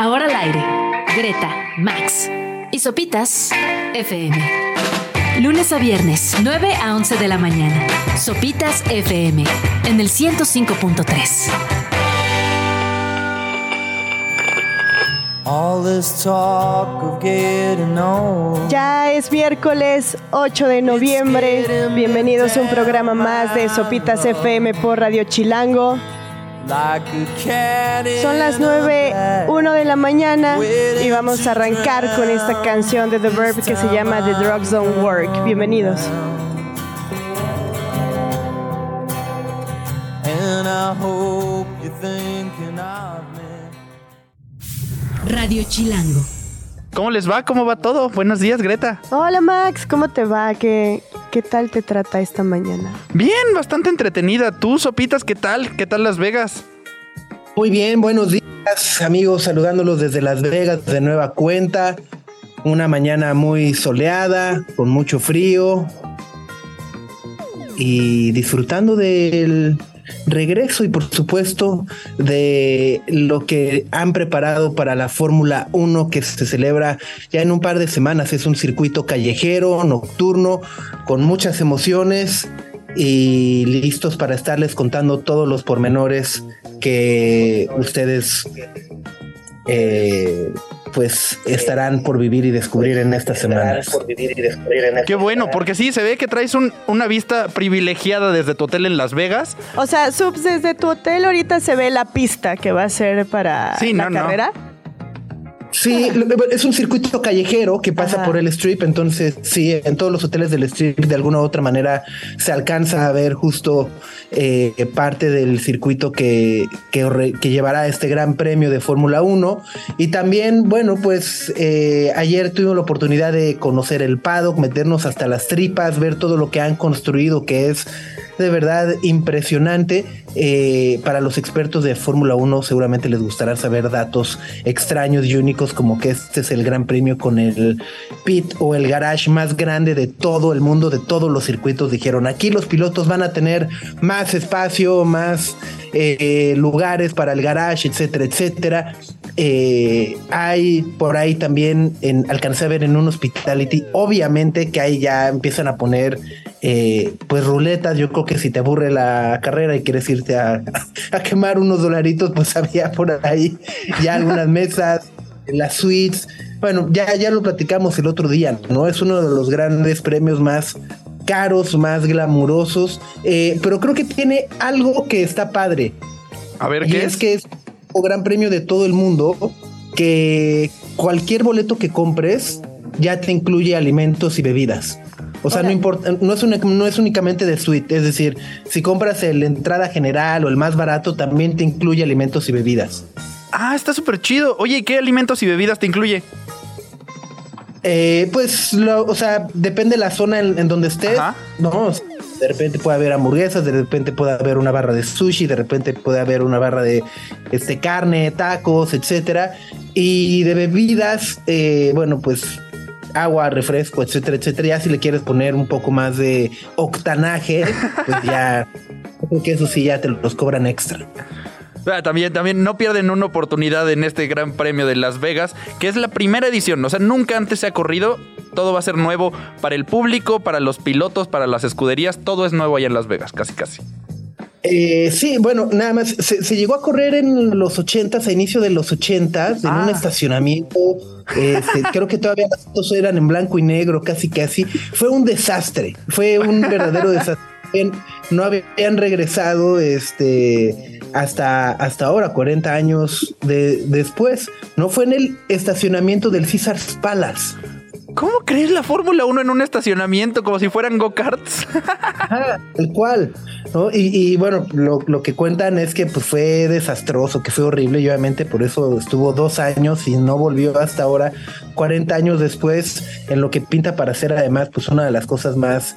Ahora al aire. Greta, Max y Sopitas FM. Lunes a viernes, 9 a 11 de la mañana. Sopitas FM en el 105.3. Ya es miércoles 8 de noviembre. Bienvenidos a un programa más de Sopitas FM por Radio Chilango. Son las 9, 1 de la mañana y vamos a arrancar con esta canción de The Verb que se llama The Drugs Don't Work. Bienvenidos. Radio Chilango. ¿Cómo les va? ¿Cómo va todo? Buenos días, Greta. Hola Max, ¿cómo te va? ¿Qué, qué tal te trata esta mañana? Bien, bastante entretenida. ¿Tú, Sopitas, qué tal? ¿Qué tal Las Vegas? Muy bien, buenos días amigos, saludándolos desde Las Vegas de nueva cuenta. Una mañana muy soleada, con mucho frío y disfrutando del regreso y por supuesto de lo que han preparado para la Fórmula 1 que se celebra ya en un par de semanas. Es un circuito callejero, nocturno, con muchas emociones y listos para estarles contando todos los pormenores que ustedes eh, pues estarán por vivir y descubrir en estas semanas. Qué bueno, porque sí, se ve que traes una vista privilegiada desde tu hotel en Las Vegas. O sea, Subs, desde tu hotel ahorita se ve la pista que va a ser para la carrera. Sí, es un circuito callejero que pasa por el strip, entonces sí, en todos los hoteles del strip de alguna u otra manera se alcanza a ver justo eh, parte del circuito que, que, llevará este gran premio de Fórmula 1. Y también, bueno, pues eh, ayer tuvimos la oportunidad de conocer el paddock, meternos hasta las tripas, ver todo lo que han construido, que es de verdad impresionante. Eh, para los expertos de Fórmula 1 seguramente les gustará saber datos extraños y únicos como que este es el gran premio con el pit o el garage más grande de todo el mundo, de todos los circuitos. Dijeron, aquí los pilotos van a tener más espacio, más eh, lugares para el garage, etcétera, etcétera. Eh, hay por ahí también, en, alcancé a ver en un hospitality, obviamente que ahí ya empiezan a poner eh, pues ruletas. Yo creo que si te aburre la carrera y quieres irte a, quemar unos dolaritos, pues había por ahí ya algunas mesas, las suites. Bueno, ya, ya lo platicamos el otro día, ¿no? Es uno de los grandes premios más caros, más glamurosos, eh, pero creo que tiene algo que está padre. A ver, ¿qué es? que es un gran premio de todo el mundo que cualquier boleto que compres ya te incluye alimentos y bebidas. O sea, no importa, no es, no es únicamente de suite, es decir, si compras el entrada general o el más barato, también te incluye alimentos y bebidas. Ah, está súper chido. Oye, ¿qué alimentos y bebidas te incluye? Eh, pues, o sea, depende de la zona en, donde estés, ¿no? De repente puede haber hamburguesas, de repente puede haber una barra de sushi, de repente puede haber una barra de este, carne, tacos, etcétera. Y de bebidas, eh, bueno, pues agua, refresco, etcétera, etcétera. Ya si le quieres poner un poco más de octanaje, pues ya, creo que eso sí ya te los cobran extra. Ah, también, también no pierden una oportunidad en este Gran Premio de Las Vegas, que es la primera edición. O sea, nunca antes se ha corrido. Todo va a ser nuevo para el público, para los pilotos, para las escuderías. Todo es nuevo allá en Las Vegas, casi, casi. Eh, sí, bueno, nada más. Se, llegó a correr en los ochentas, a inicio de los ochentas, en un ah. estacionamiento. Este, creo que todavía las fotos eran en blanco y negro, casi, casi. Fue un desastre. Fue un verdadero desastre. No habían regresado este, hasta, hasta ahora, 40 años de, después. No fue en el estacionamiento del Caesars Palace. ¿Cómo crees la Fórmula 1 en un estacionamiento como si fueran go-karts? el cual. Y, bueno, lo, que cuentan es que pues, fue desastroso, que fue horrible y obviamente por eso estuvo dos años y no volvió hasta ahora, 40 años después, en lo que pinta para ser además pues una de las cosas más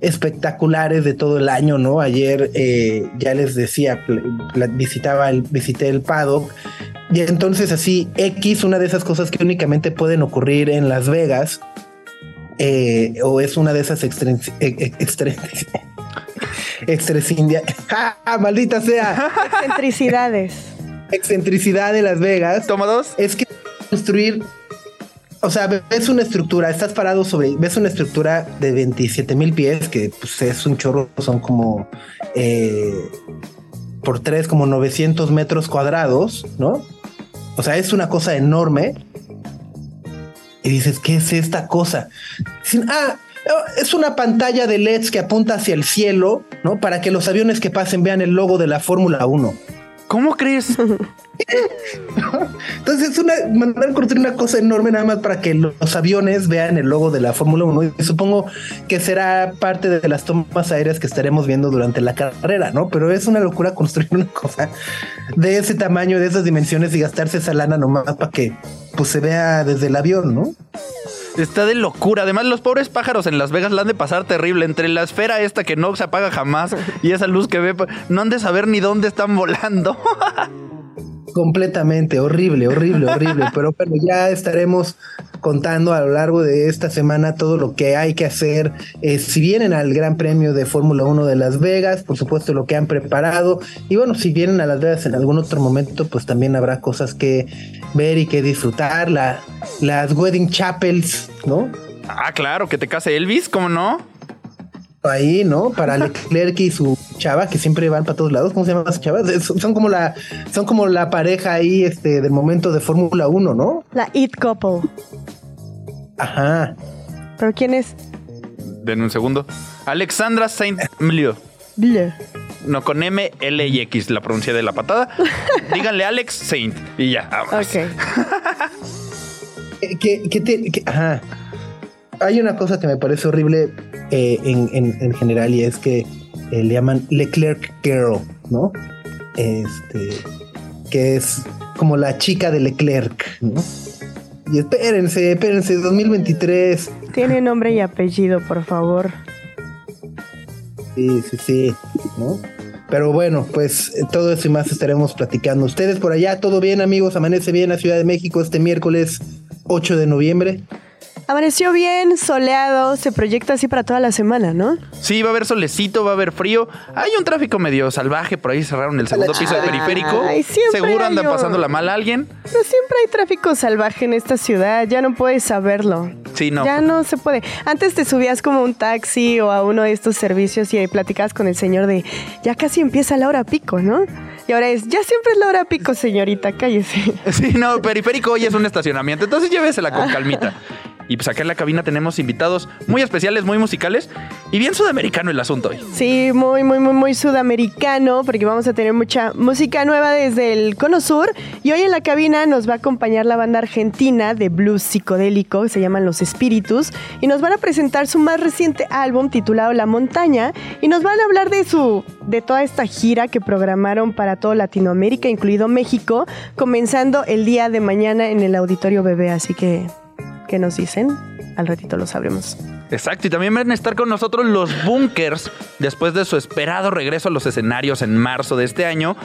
espectaculares de todo el año, ¿no? Ayer eh, ya les decía, visitaba el, visité el paddock y entonces así, X, una de esas cosas que únicamente pueden ocurrir en Las Vegas, eh, o es una de esas extres, ¡Ah, maldita sea! Excentricidades. excentricidad de Las Vegas. Toma dos. Es que construir o sea, ves una estructura, estás parado sobre, ves una estructura de 27 mil pies, que pues, es un chorro, son como eh, por tres, como 900 metros cuadrados, ¿no? O sea, es una cosa enorme. Y dices, ¿qué es esta cosa? Ah, es una pantalla de LEDs que apunta hacia el cielo, ¿no? Para que los aviones que pasen vean el logo de la Fórmula 1. ¿Cómo crees? Entonces es una mandar construir una cosa enorme nada más para que los aviones vean el logo de la Fórmula 1 y supongo que será parte de las tomas aéreas que estaremos viendo durante la carrera, ¿no? Pero es una locura construir una cosa de ese tamaño, de esas dimensiones y gastarse esa lana nomás para que pues se vea desde el avión, ¿no? Está de locura. Además, los pobres pájaros en Las Vegas la han de pasar terrible. Entre la esfera esta que no se apaga jamás y esa luz que ve, no han de saber ni dónde están volando. Completamente, horrible, horrible, horrible. Pero bueno, ya estaremos contando a lo largo de esta semana todo lo que hay que hacer. Eh, si vienen al Gran Premio de Fórmula 1 de Las Vegas, por supuesto lo que han preparado. Y bueno, si vienen a Las Vegas en algún otro momento, pues también habrá cosas que ver y que disfrutar. La, las wedding chapels, ¿no? Ah, claro, que te case Elvis, ¿cómo no? Ahí, ¿no? Para Leclerc y su chava, que siempre van para todos lados. ¿Cómo se llaman las chavas? Son como la, son como la pareja ahí, este, del momento de Fórmula 1, ¿no? La It Couple. Ajá. ¿Pero quién es? Denme un segundo. Alexandra Saint Mlio. No, con M, L y X, la pronuncia de la patada. Díganle Alex Saint y ya, vamos. Ok. ¿Qué, qué te, ajá. Hay una cosa que me parece horrible eh, en, general y es que eh, le llaman Leclerc Girl, ¿no? Este, que es como la chica de Leclerc, ¿no? Y espérense, espérense, 2023. Tiene nombre y apellido, por favor. Sí, sí, sí, ¿no? Pero bueno, pues todo eso y más estaremos platicando. Ustedes por allá, todo bien, amigos. Amanece bien la Ciudad de México este miércoles 8 de noviembre. Amaneció bien, soleado, se proyecta así para toda la semana, ¿no? Sí, va a haber solecito, va a haber frío. Hay un tráfico medio salvaje, por ahí cerraron el segundo piso del periférico. Seguro anda pasando la mal alguien. Pero siempre hay tráfico salvaje en esta ciudad, ya no puedes saberlo. Sí, no. Ya no se puede. Antes te subías como un taxi o a uno de estos servicios y platicabas con el señor de, ya casi empieza la hora pico, ¿no? Y ahora es, ya siempre es la hora pico, señorita, cállese. Sí, no, periférico hoy es un estacionamiento, entonces llévesela con calmita. Y pues acá en la cabina tenemos invitados muy especiales, muy musicales y bien sudamericano el asunto hoy. Sí, muy, muy, muy, muy sudamericano, porque vamos a tener mucha música nueva desde el Cono Sur. Y hoy en la cabina nos va a acompañar la banda argentina de blues psicodélico, se llaman Los Espíritus, y nos van a presentar su más reciente álbum titulado La Montaña, y nos van a hablar de su, de toda esta gira que programaron para toda Latinoamérica, incluido México, comenzando el día de mañana en el Auditorio Bebé. Así que ¿Qué nos dicen? Al ratito lo sabremos. Exacto, y también van a estar con nosotros los Bunkers después de su esperado regreso a los escenarios en marzo de este año,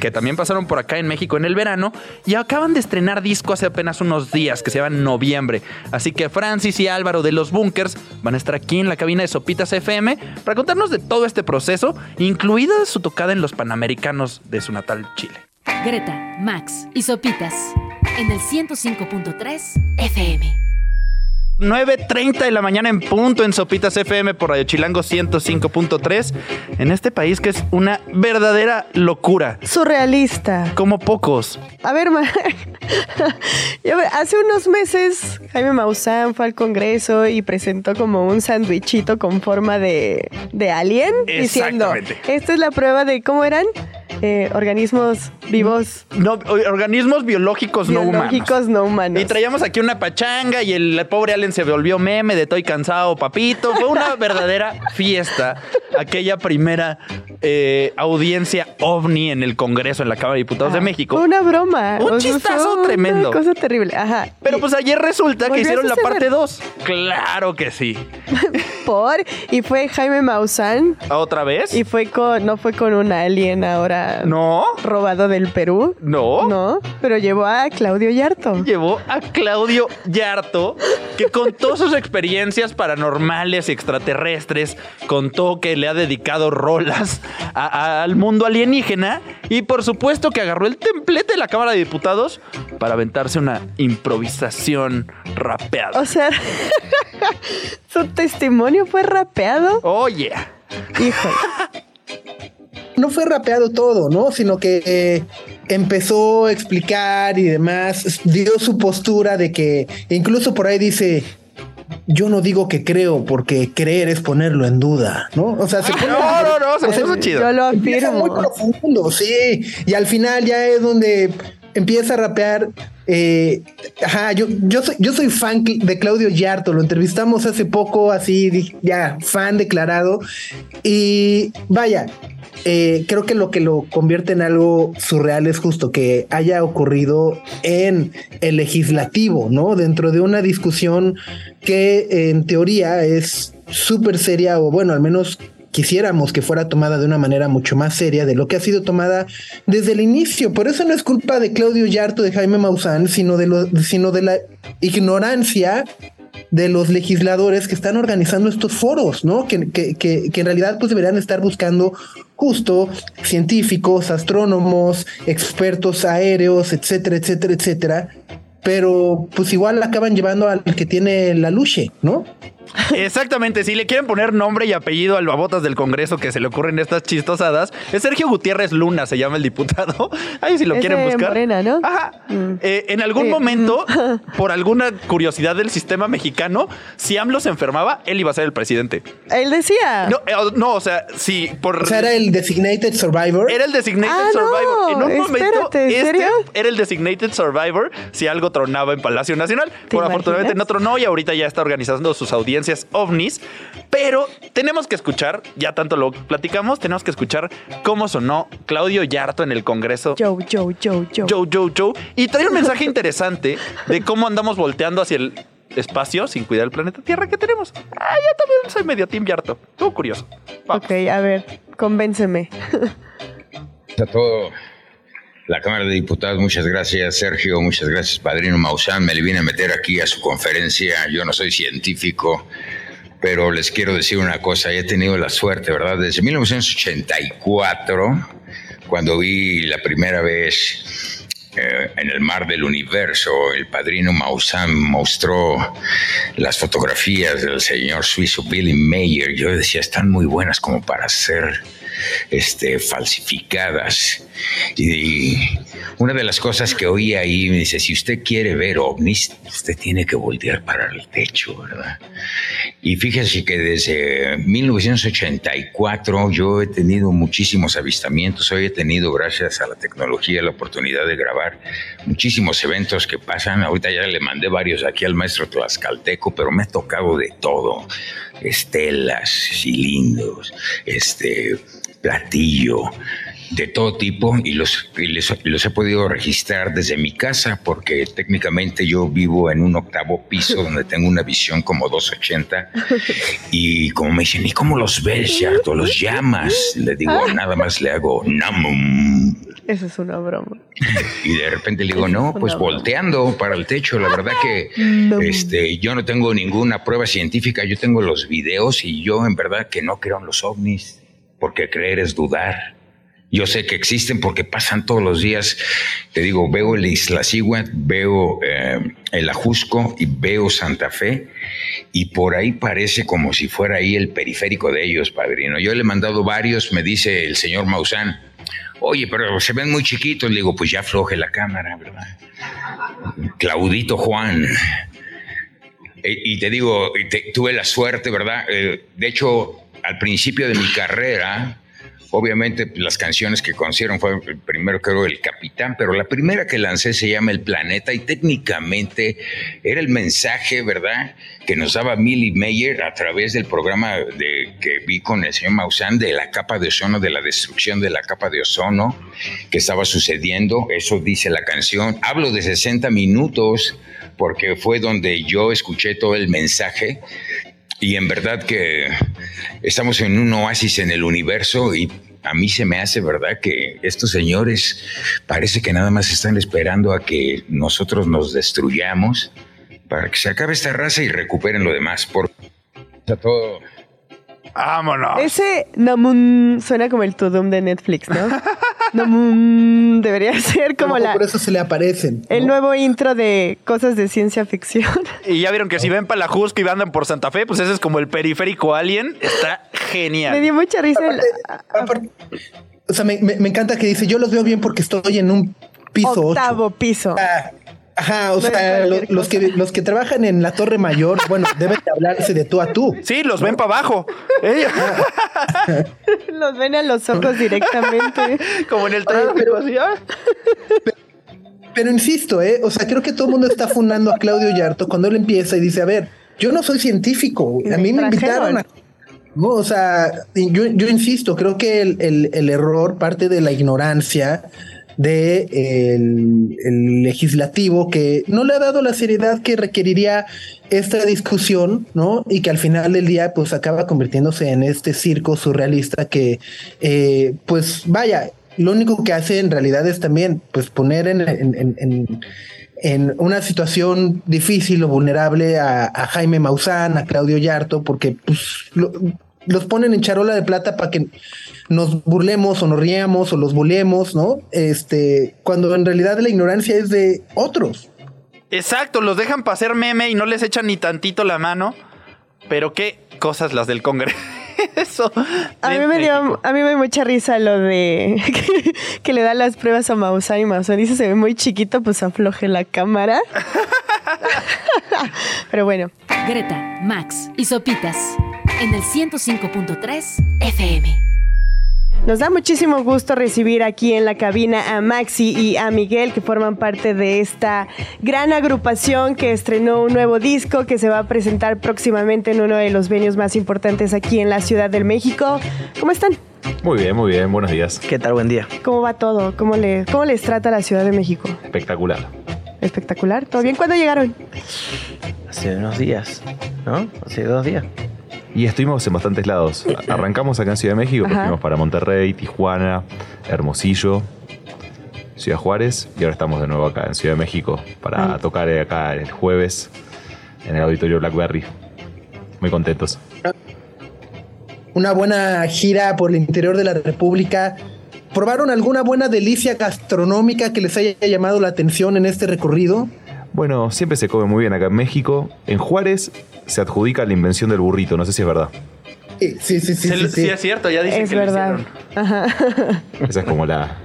que también pasaron por acá en México en el verano y acaban de estrenar disco hace apenas unos días que se llama Noviembre. Así que Francis y Álvaro de los Bunkers van a estar aquí en la cabina de Sopitas FM para contarnos de todo este proceso, incluida su tocada en los Panamericanos de su natal Chile. Greta, Max y Sopitas en el 105.3 FM. 9.30 de la mañana en punto en Sopitas FM por Radio Chilango 105.3 en este país que es una verdadera locura. Surrealista. Como pocos. A ver, hace unos meses Jaime Maussan fue al Congreso y presentó como un sándwichito con forma de, de alien diciendo, esta es la prueba de cómo eran eh, organismos vivos. No, organismos biológicos, no humanos. Biológicos no humanos. Y traíamos aquí una pachanga y el, pobre Allen se volvió meme de estoy cansado, papito. Fue una verdadera fiesta. Aquella primera eh, audiencia ovni en el Congreso, en la Cámara de Diputados de México. Una broma. Un chistazo tremendo. Una cosa terrible. Ajá. Pero pues ayer resulta que hicieron la parte 2. Claro que sí. por y fue Jaime Maussan. ¿Otra vez? Y fue con, no fue con un alien ahora. No. Robado del Perú. No. No, pero llevó a Claudio Yarto. Llevó a Claudio Yarto, que contó sus experiencias paranormales y extraterrestres, contó que le ha dedicado rolas al mundo alienígena y por supuesto que agarró el templete de la Cámara de Diputados para aventarse una improvisación rapeada. O sea, su testimonio fue rapeado. Oh, yeah. Híjole. No fue rapeado todo, ¿no? Sino que eh, empezó a explicar y demás, dio su postura de que incluso por ahí dice, yo no digo que creo, porque creer es ponerlo en duda, ¿no? O sea, se pone. No, no, no, se puso chido. Yo lo afirmo. muy profundo, sí. Y al final ya es donde empieza a rapear. Eh, ajá, yo, yo, soy, yo soy fan de Claudio Yarto, lo entrevistamos hace poco, así, ya, fan declarado. Y vaya, eh, creo que lo que lo convierte en algo surreal es justo que haya ocurrido en el legislativo, ¿no? Dentro de una discusión que en teoría es súper seria o bueno, al menos quisiéramos que fuera tomada de una manera mucho más seria de lo que ha sido tomada desde el inicio. Por eso no es culpa de Claudio Yarto, de Jaime Maussan, sino de, lo, sino de la ignorancia de los legisladores que están organizando estos foros, ¿no? Que, que, que, que, en realidad pues deberían estar buscando justo científicos, astrónomos, expertos aéreos, etcétera, etcétera, etcétera. Pero pues igual acaban llevando al que tiene la luche, ¿no? Exactamente, si le quieren poner nombre y apellido al babotas del Congreso que se le ocurren estas chistosadas, es Sergio Gutiérrez Luna, se llama el diputado. Ahí si lo quieren buscar. Morena, ¿no? Ajá. Mm. Eh, en algún momento, por alguna curiosidad del sistema mexicano, si AMLO se enfermaba, él iba a ser el presidente. Él decía. No, eh, no o sea, sí, por. O sea, era el designated survivor. Era el designated ah, survivor. en un momento, este era el designated survivor si algo tronaba en Palacio Nacional. Por afortunadamente no tronó y ahorita ya está organizando sus audiencias ovnis, pero tenemos que escuchar, ya tanto lo platicamos, tenemos que escuchar cómo sonó Claudio Yarto en el Congreso. Joe, Joe, Joe, Joe. Joe, Joe, Joe. Y trae un mensaje interesante de cómo andamos volteando hacia el espacio sin cuidar el planeta Tierra que tenemos. Ah, yo también soy medio Team Yarto. Estuvo curioso. Ok, a ver, convénceme. A todo la Cámara de Diputados, muchas gracias Sergio, muchas gracias Padrino Maussan, me le vine a meter aquí a su conferencia, yo no soy científico, pero les quiero decir una cosa, he tenido la suerte, ¿verdad? Desde 1984, cuando vi la primera vez eh, en el mar del universo, el padrino Maussan mostró las fotografías del señor suizo Billy Mayer. Yo decía, están muy buenas como para ser este, falsificadas. Y una de las cosas que oí ahí me dice, si usted quiere ver ovnis, usted tiene que voltear para el techo, ¿verdad? Y fíjese que desde 1984 yo he tenido muchísimos avistamientos, hoy he tenido, gracias a la tecnología, la oportunidad de grabar muchísimos eventos que pasan. Ahorita ya le mandé varios aquí al maestro Tlaxcalteco, pero me ha tocado de todo. Estelas, cilindros, este, platillo, de todo tipo y los, los, he podido registrar desde mi casa porque técnicamente yo vivo en un octavo piso donde tengo una visión como 280 y como me dicen, ¿y cómo los ves, ya ¿Los llamas? Le digo, nada más le hago namum. Eso es una broma. Y de repente le digo, no, pues volteando para el techo. La verdad que este, yo no tengo ninguna prueba científica, yo tengo los videos y yo en verdad que no creo en los ovnis, porque creer es dudar. Yo sé que existen porque pasan todos los días. Te digo, veo el Isla Sigüe, veo eh, el Ajusco y veo Santa Fe. Y por ahí parece como si fuera ahí el periférico de ellos, padrino. Yo le he mandado varios, me dice el señor Maussan. Oye, pero se ven muy chiquitos. Le digo, pues ya afloje la cámara, ¿verdad? Claudito Juan. E, y te digo, tuve la suerte, ¿verdad? Eh, de hecho, al principio de mi carrera, Obviamente las canciones que conocieron fue el primero creo El Capitán, pero la primera que lancé se llama El Planeta y técnicamente era el mensaje, ¿verdad? Que nos daba Millie Meyer a través del programa de, que vi con el señor Maussan de la capa de ozono, de la destrucción de la capa de ozono que estaba sucediendo. Eso dice la canción. Hablo de 60 minutos porque fue donde yo escuché todo el mensaje y en verdad que estamos en un oasis en el universo y a mí se me hace verdad que estos señores parece que nada más están esperando a que nosotros nos destruyamos para que se acabe esta raza y recuperen lo demás. Por todo. Vámonos. Ese Namun suena como el Tudum de Netflix, ¿no? Namun debería ser como la. Por eso se le aparecen. El nuevo intro de cosas de ciencia ficción. Y ya vieron que si ven para la Jusco y andan por Santa Fe, pues ese es como el periférico alien. Está genial. Me dio mucha risa. el- o sea, me, me- me encanta que dice, yo los veo bien porque estoy en un piso octavo 8. piso. Ajá, o No sea, los, que, los que trabajan en la Torre Mayor, bueno, deben de hablarse de tú a tú. Sí, los ven para abajo. Ellos- Los ven a los ojos directamente. como en el tráfico. así, ah. Pero insisto, ¿eh? O sea, creo que todo el mundo está fundando a Claudio Yarto cuando él empieza y dice, a ver, yo no soy científico, a mí me invitaron a... No, o sea, yo, yo insisto, creo que el, el- el error parte de la ignorancia de el, legislativo que no le ha dado la seriedad que requeriría esta discusión, ¿no? Y que al final del día pues acaba convirtiéndose en este circo surrealista que eh, pues vaya, lo único que hace en realidad es también pues poner en una situación difícil o vulnerable a, a Jaime Maussan, a Claudio Yarto, porque pues, lo- los ponen en charola de plata para que nos burlemos o nos riamos o los bulemos, ¿no? Este, cuando en realidad la ignorancia es de otros. Exacto, los dejan para hacer meme y no les echan ni tantito la mano. Pero qué cosas las del Congreso. A mí me dio, a mí me dio mucha risa lo de que, que le da las pruebas a Maussan y Maussan dice se ve muy chiquito, pues afloje la cámara. Pero bueno, Greta, Max y Sopitas en el 105.3 FM. nos da muchísimo gusto recibir aquí en la cabina a Maxi y a Miguel que forman parte de esta gran agrupación que estrenó un nuevo disco que se va a presentar próximamente en uno de los venues más importantes aquí en la Ciudad del México. ¿Cómo están? Muy bien, muy bien, buenos días. ¿Qué tal? Buen día. ¿Cómo va todo? ¿Cómo, le, cómo les trata la Ciudad de México? Espectacular. Espectacular. ¿Todo bien? ¿Cuándo llegaron? Hace unos días, ¿no? Hace dos días. Y estuvimos en bastantes lados. Arrancamos acá en Ciudad de México, Ajá. fuimos para Monterrey, Tijuana, Hermosillo, Ciudad Juárez y ahora estamos de nuevo acá en Ciudad de México para Ay. tocar acá el jueves en el auditorio Blackberry. Muy contentos. Una buena gira por el interior de la República. ¿Probaron alguna buena delicia gastronómica que les haya llamado la atención en este recorrido? Bueno, siempre se come muy bien acá en México. En Juárez se adjudica la invención del burrito, no sé si es verdad. Sí, sí, sí, sí. Se- sí, sí, sí. es cierto, ya dicen es que lo verdad. hicieron. Ajá. Esa es como la,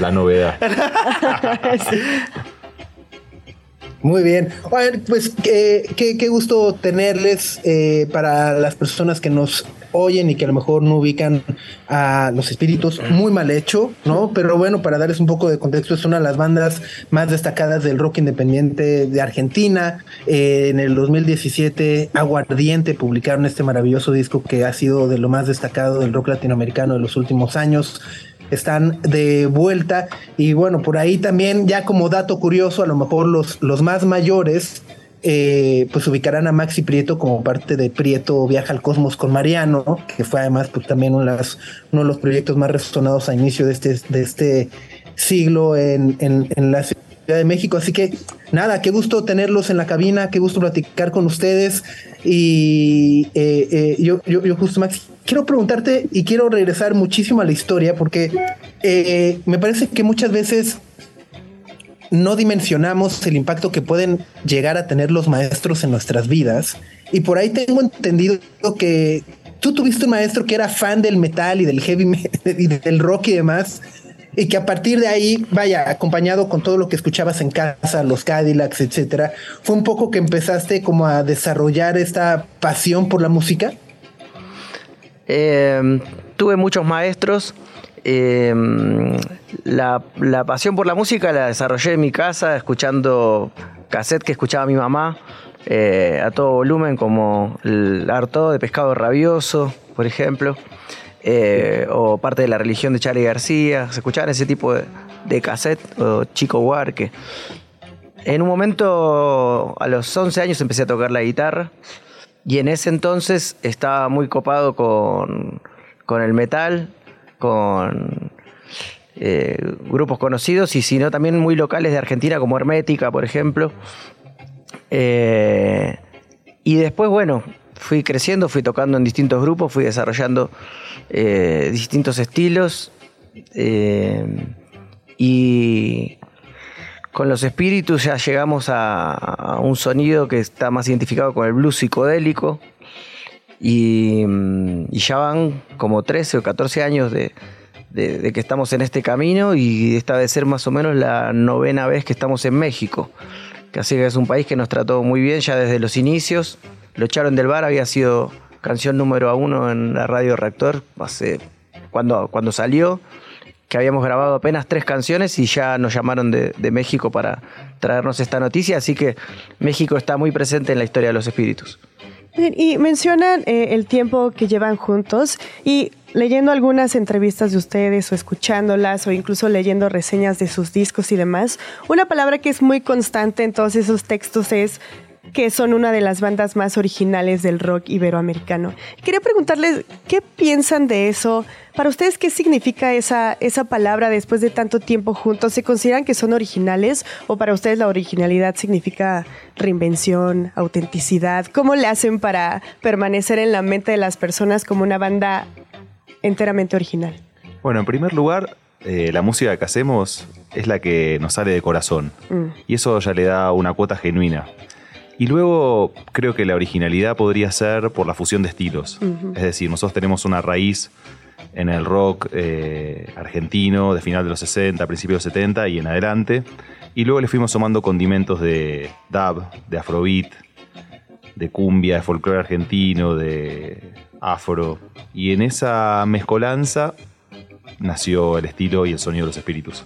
la novedad. Muy bien. Oigan, pues qué, qué- qué gusto tenerles eh, para las personas que nos oyen y que a lo mejor no ubican a los espíritus. Muy mal hecho, ¿no? Pero bueno, para darles un poco de contexto, es una de las bandas más destacadas del rock independiente de Argentina. Eh, en el 2017, Aguardiente publicaron este maravilloso disco que ha sido de lo más destacado del rock latinoamericano de los últimos años están de vuelta. Y bueno, por ahí también, ya como dato curioso, a lo mejor los, los más mayores, eh, pues ubicarán a Maxi Prieto como parte de Prieto Viaja al Cosmos con Mariano, que fue además pues, también uno de, los proyectos más resonados a inicio de este, de este siglo en, en, en la Ciudad de México. Así que nada, qué gusto tenerlos en la cabina, qué gusto platicar con ustedes. Y eh, eh, yo, yo, yo justo, Max, quiero preguntarte y quiero regresar muchísimo a la historia porque eh, me parece que muchas veces no dimensionamos el impacto que pueden llegar a tener los maestros en nuestras vidas. Y por ahí tengo entendido que tú tuviste un maestro que era fan del metal y del heavy metal y del rock y demás. Y que a partir de ahí, vaya, acompañado con todo lo que escuchabas en casa, los Cadillacs, etcétera, fue un poco que empezaste como a desarrollar esta pasión por la música. Eh, tuve muchos maestros. Eh, la, pasión por la música la desarrollé en mi casa, escuchando cassette que escuchaba mi mamá eh, a todo volumen, como el Arto de Pescado Rabioso, por ejemplo, eh, o parte de la religión de Charlie García. Se escuchaban ese tipo de, de o Chico Huarque. En un momento, a los 11 años, empecé a tocar la guitarra. y en ese entonces estaba muy copado con, con el metal, con eh, grupos conocidos y sino también muy locales de Argentina como Hermética, por ejemplo. Eh, y después, bueno, fui creciendo, fui tocando en distintos grupos, fui desarrollando eh, distintos estilos y con los espíritus ya llegamos a, un sonido que está más identificado con el blues psicodélico y, y ya van como 13 o 14 años de, de, que estamos en este camino y esta debe ser más o menos la novena vez que estamos en México. Así que es un país que nos trató muy bien ya desde los inicios. Lo echaron del bar, había sido canción número uno en la radio Reactor hace, cuando, cuando salió, que habíamos grabado apenas tres canciones y ya nos llamaron de, México para traernos esta noticia. Así que México está muy presente en la historia de los espíritus. Y mencionan eh, el tiempo que llevan juntos y leyendo algunas entrevistas de ustedes o escuchándolas o incluso leyendo reseñas de sus discos y demás, una palabra que es muy constante en todos esos textos es que son una de las bandas más originales del rock iberoamericano. Quería preguntarles, ¿qué piensan de eso? Para ustedes, ¿qué significa esa, esa palabra después de tanto tiempo juntos? ¿Se consideran que son originales o para ustedes la originalidad significa reinvención, autenticidad? ¿Cómo le hacen para permanecer en la mente de las personas como una banda enteramente original? Bueno, en primer lugar, eh, la música que hacemos es la que nos sale de corazón. Mm. Y eso ya le da una cuota genuina. Y luego creo que la originalidad podría ser por la fusión de estilos. Es decir, nosotros tenemos una raíz en el rock eh, argentino de final de los 60, principios de los 70 y en adelante. Y luego le fuimos sumando condimentos de dub, de afrobeat, de cumbia, de folclore argentino, de afro. Y en esa mezcolanza nació el estilo y el sonido de los espíritus.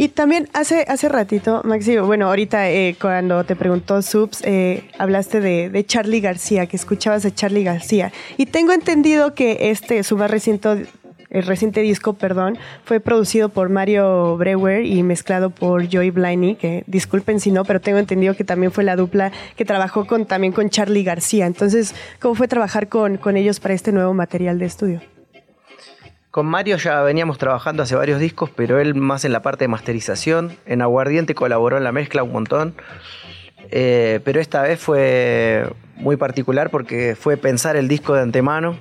Y también hace, hace ratito, Maxi, bueno, ahorita eh, cuando te preguntó Subs, eh, hablaste de, Charlie García, que escuchabas de Charlie García. Y tengo entendido que este, su más reciente el reciente disco, perdón, fue producido por Mario Brewer y mezclado por Joey Bliney, que disculpen si no, pero tengo entendido que también fue la dupla que trabajó con, también con Charlie García. Entonces, ¿cómo fue trabajar con, con ellos para este nuevo material de estudio? Con Mario ya veníamos trabajando hace varios discos, pero él más en la parte de masterización. En Aguardiente colaboró en la mezcla un montón. Eh, pero esta vez fue muy particular porque fue pensar el disco de antemano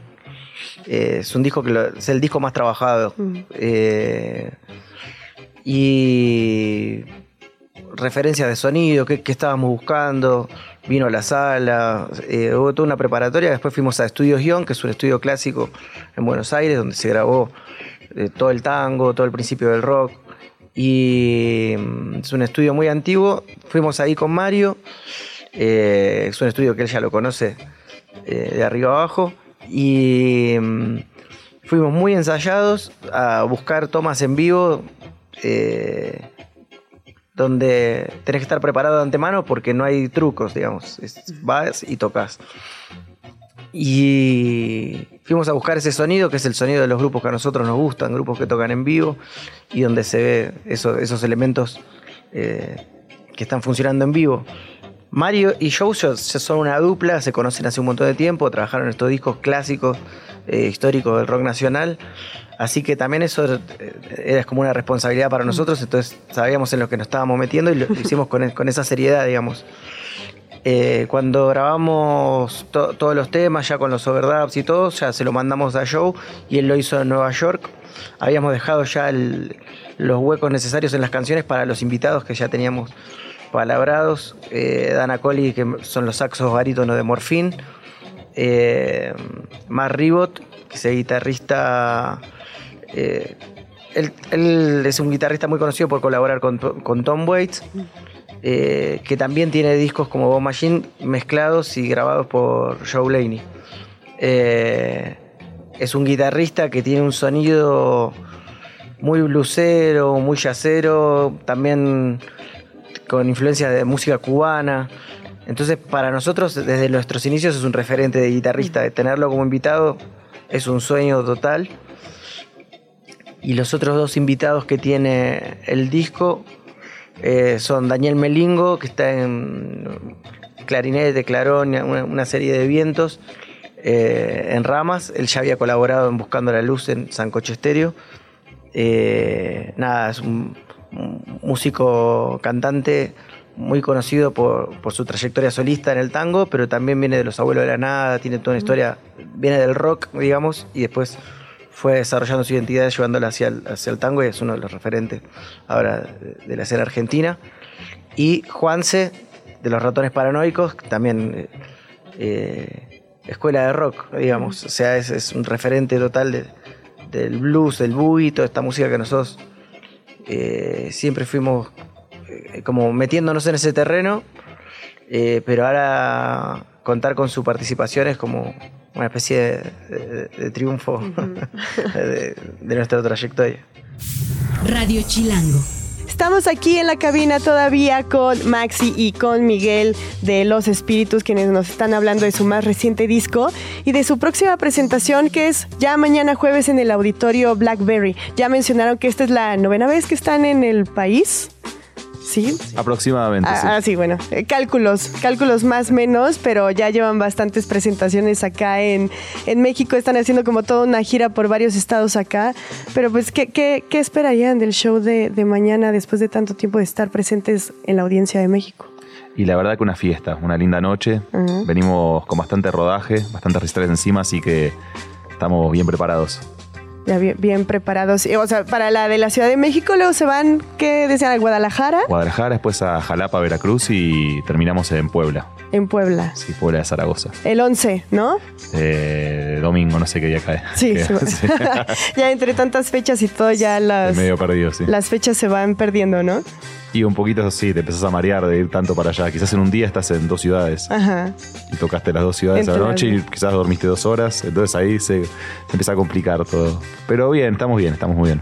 eh, es un disco que es el disco más trabajado. Eh, y referencias de sonido, qué, estábamos buscando, vino a la sala, eh, hubo toda una preparatoria, después fuimos a Estudios Guión, que es un estudio clásico en Buenos Aires, donde se grabó todo el tango, todo el principio del rock, y mm, es un estudio muy antiguo, fuimos ahí con Mario, es un estudio que él ya lo conoce de arriba abajo, y mm, fuimos muy ensayados a buscar tomas en vivo eh, donde tenés que estar preparado de antemano porque no hay trucos, digamos. vas y tocas. Y fuimos a buscar ese sonido, que es el sonido de los grupos que a nosotros nos gustan, grupos que tocan en vivo y donde se ve esos elementos eh, que están funcionando en vivo. Mario y Joe son una dupla, se conocen hace un montón de tiempo, trabajaron en estos discos clásicos, eh, históricos del rock nacional. Así que también eso eh, era como una responsabilidad para nosotros, entonces sabíamos en lo que nos estábamos metiendo y lo hicimos con, esa seriedad, digamos. Eh, cuando grabamos todos los temas, ya con los overdubs y todo, ya se lo mandamos a Joe y él lo hizo en Nueva York. Habíamos dejado ya los huecos necesarios en las canciones para los invitados que ya teníamos palabrados, eh, Dana Colli, que son los saxos barítonos de Morfín, eh, Mar Ribot, que es guitarrista. Eh, él, es un guitarrista muy conocido por colaborar con, Tom Waits, eh, que también tiene discos como Bomb Machine mezclados y grabados por Joe Laney. es un guitarrista que tiene un sonido muy blusero, muy jazzero, también con influencia de música cubana. Entonces, para nosotros, desde nuestros inicios, es un referente de guitarrista. De tenerlo como invitado es un sueño total. Y los otros dos invitados que tiene el disco eh, son Daniel Melingo, que está en, clarinete, clarón, una, una serie de vientos eh, en ramas. Él ya había colaborado en Buscando la Luz en Sancocho Estéreo. Eh, nada, es un, un músico cantante muy conocido por, por, su trayectoria solista en el tango, pero también viene de los abuelos de la nada, tiene toda una historia, viene del rock, digamos, y después fue desarrollando su identidad, llevándola hacia el, tango y es uno de los referentes ahora de, la escena argentina. Y Juanse, de los ratones paranoicos, también eh, escuela de rock, digamos, o sea, es, un referente total de, del blues, del boogie, toda esta música que nosotros eh, siempre fuimos eh, como metiéndonos en ese terreno, eh, pero ahora contar con su participación es como una especie de, de, de triunfo uh -huh. de, de nuestra trayectoria. Radio Chilango. Estamos aquí en la cabina todavía con Maxi y con Miguel de Los Espíritus, quienes nos están hablando de su más reciente disco y de su próxima presentación, que es ya mañana jueves en el auditorio Blackberry. Ya mencionaron que esta es la novena vez que están en el país. ¿Sí? Aproximadamente. Ah, sí. ah, sí, bueno, eh, cálculos, cálculos más menos, pero ya llevan bastantes presentaciones acá en, en México. Están haciendo como toda una gira por varios estados acá. Pero pues, ¿qué, qué, qué esperarían del show de, de mañana después de tanto tiempo de estar presentes en la audiencia de México? Y la verdad que una fiesta, una linda noche. Uh -huh. Venimos con bastante rodaje, bastantes recitales encima, así que estamos bien preparados ya bien, bien, preparados. O sea, para la de la Ciudad de México, luego se van, ¿qué decían? ¿A Guadalajara? Guadalajara, después a Jalapa, Veracruz y terminamos en Puebla. En Puebla. Sí, Puebla de Zaragoza. El 11, ¿no? Eh, domingo, no sé qué día cae. Sí, sí. ya entre tantas fechas y todo, ya las. medio perdido, sí. Las fechas se van perdiendo, ¿no? Y un poquito sí, te empezás a marear de ir tanto para allá. Quizás en un día estás en dos ciudades. Ajá. Y tocaste las dos ciudades Entre a la noche y quizás dormiste dos horas. Entonces ahí se, se empieza a complicar todo. Pero bien, estamos bien, estamos muy bien.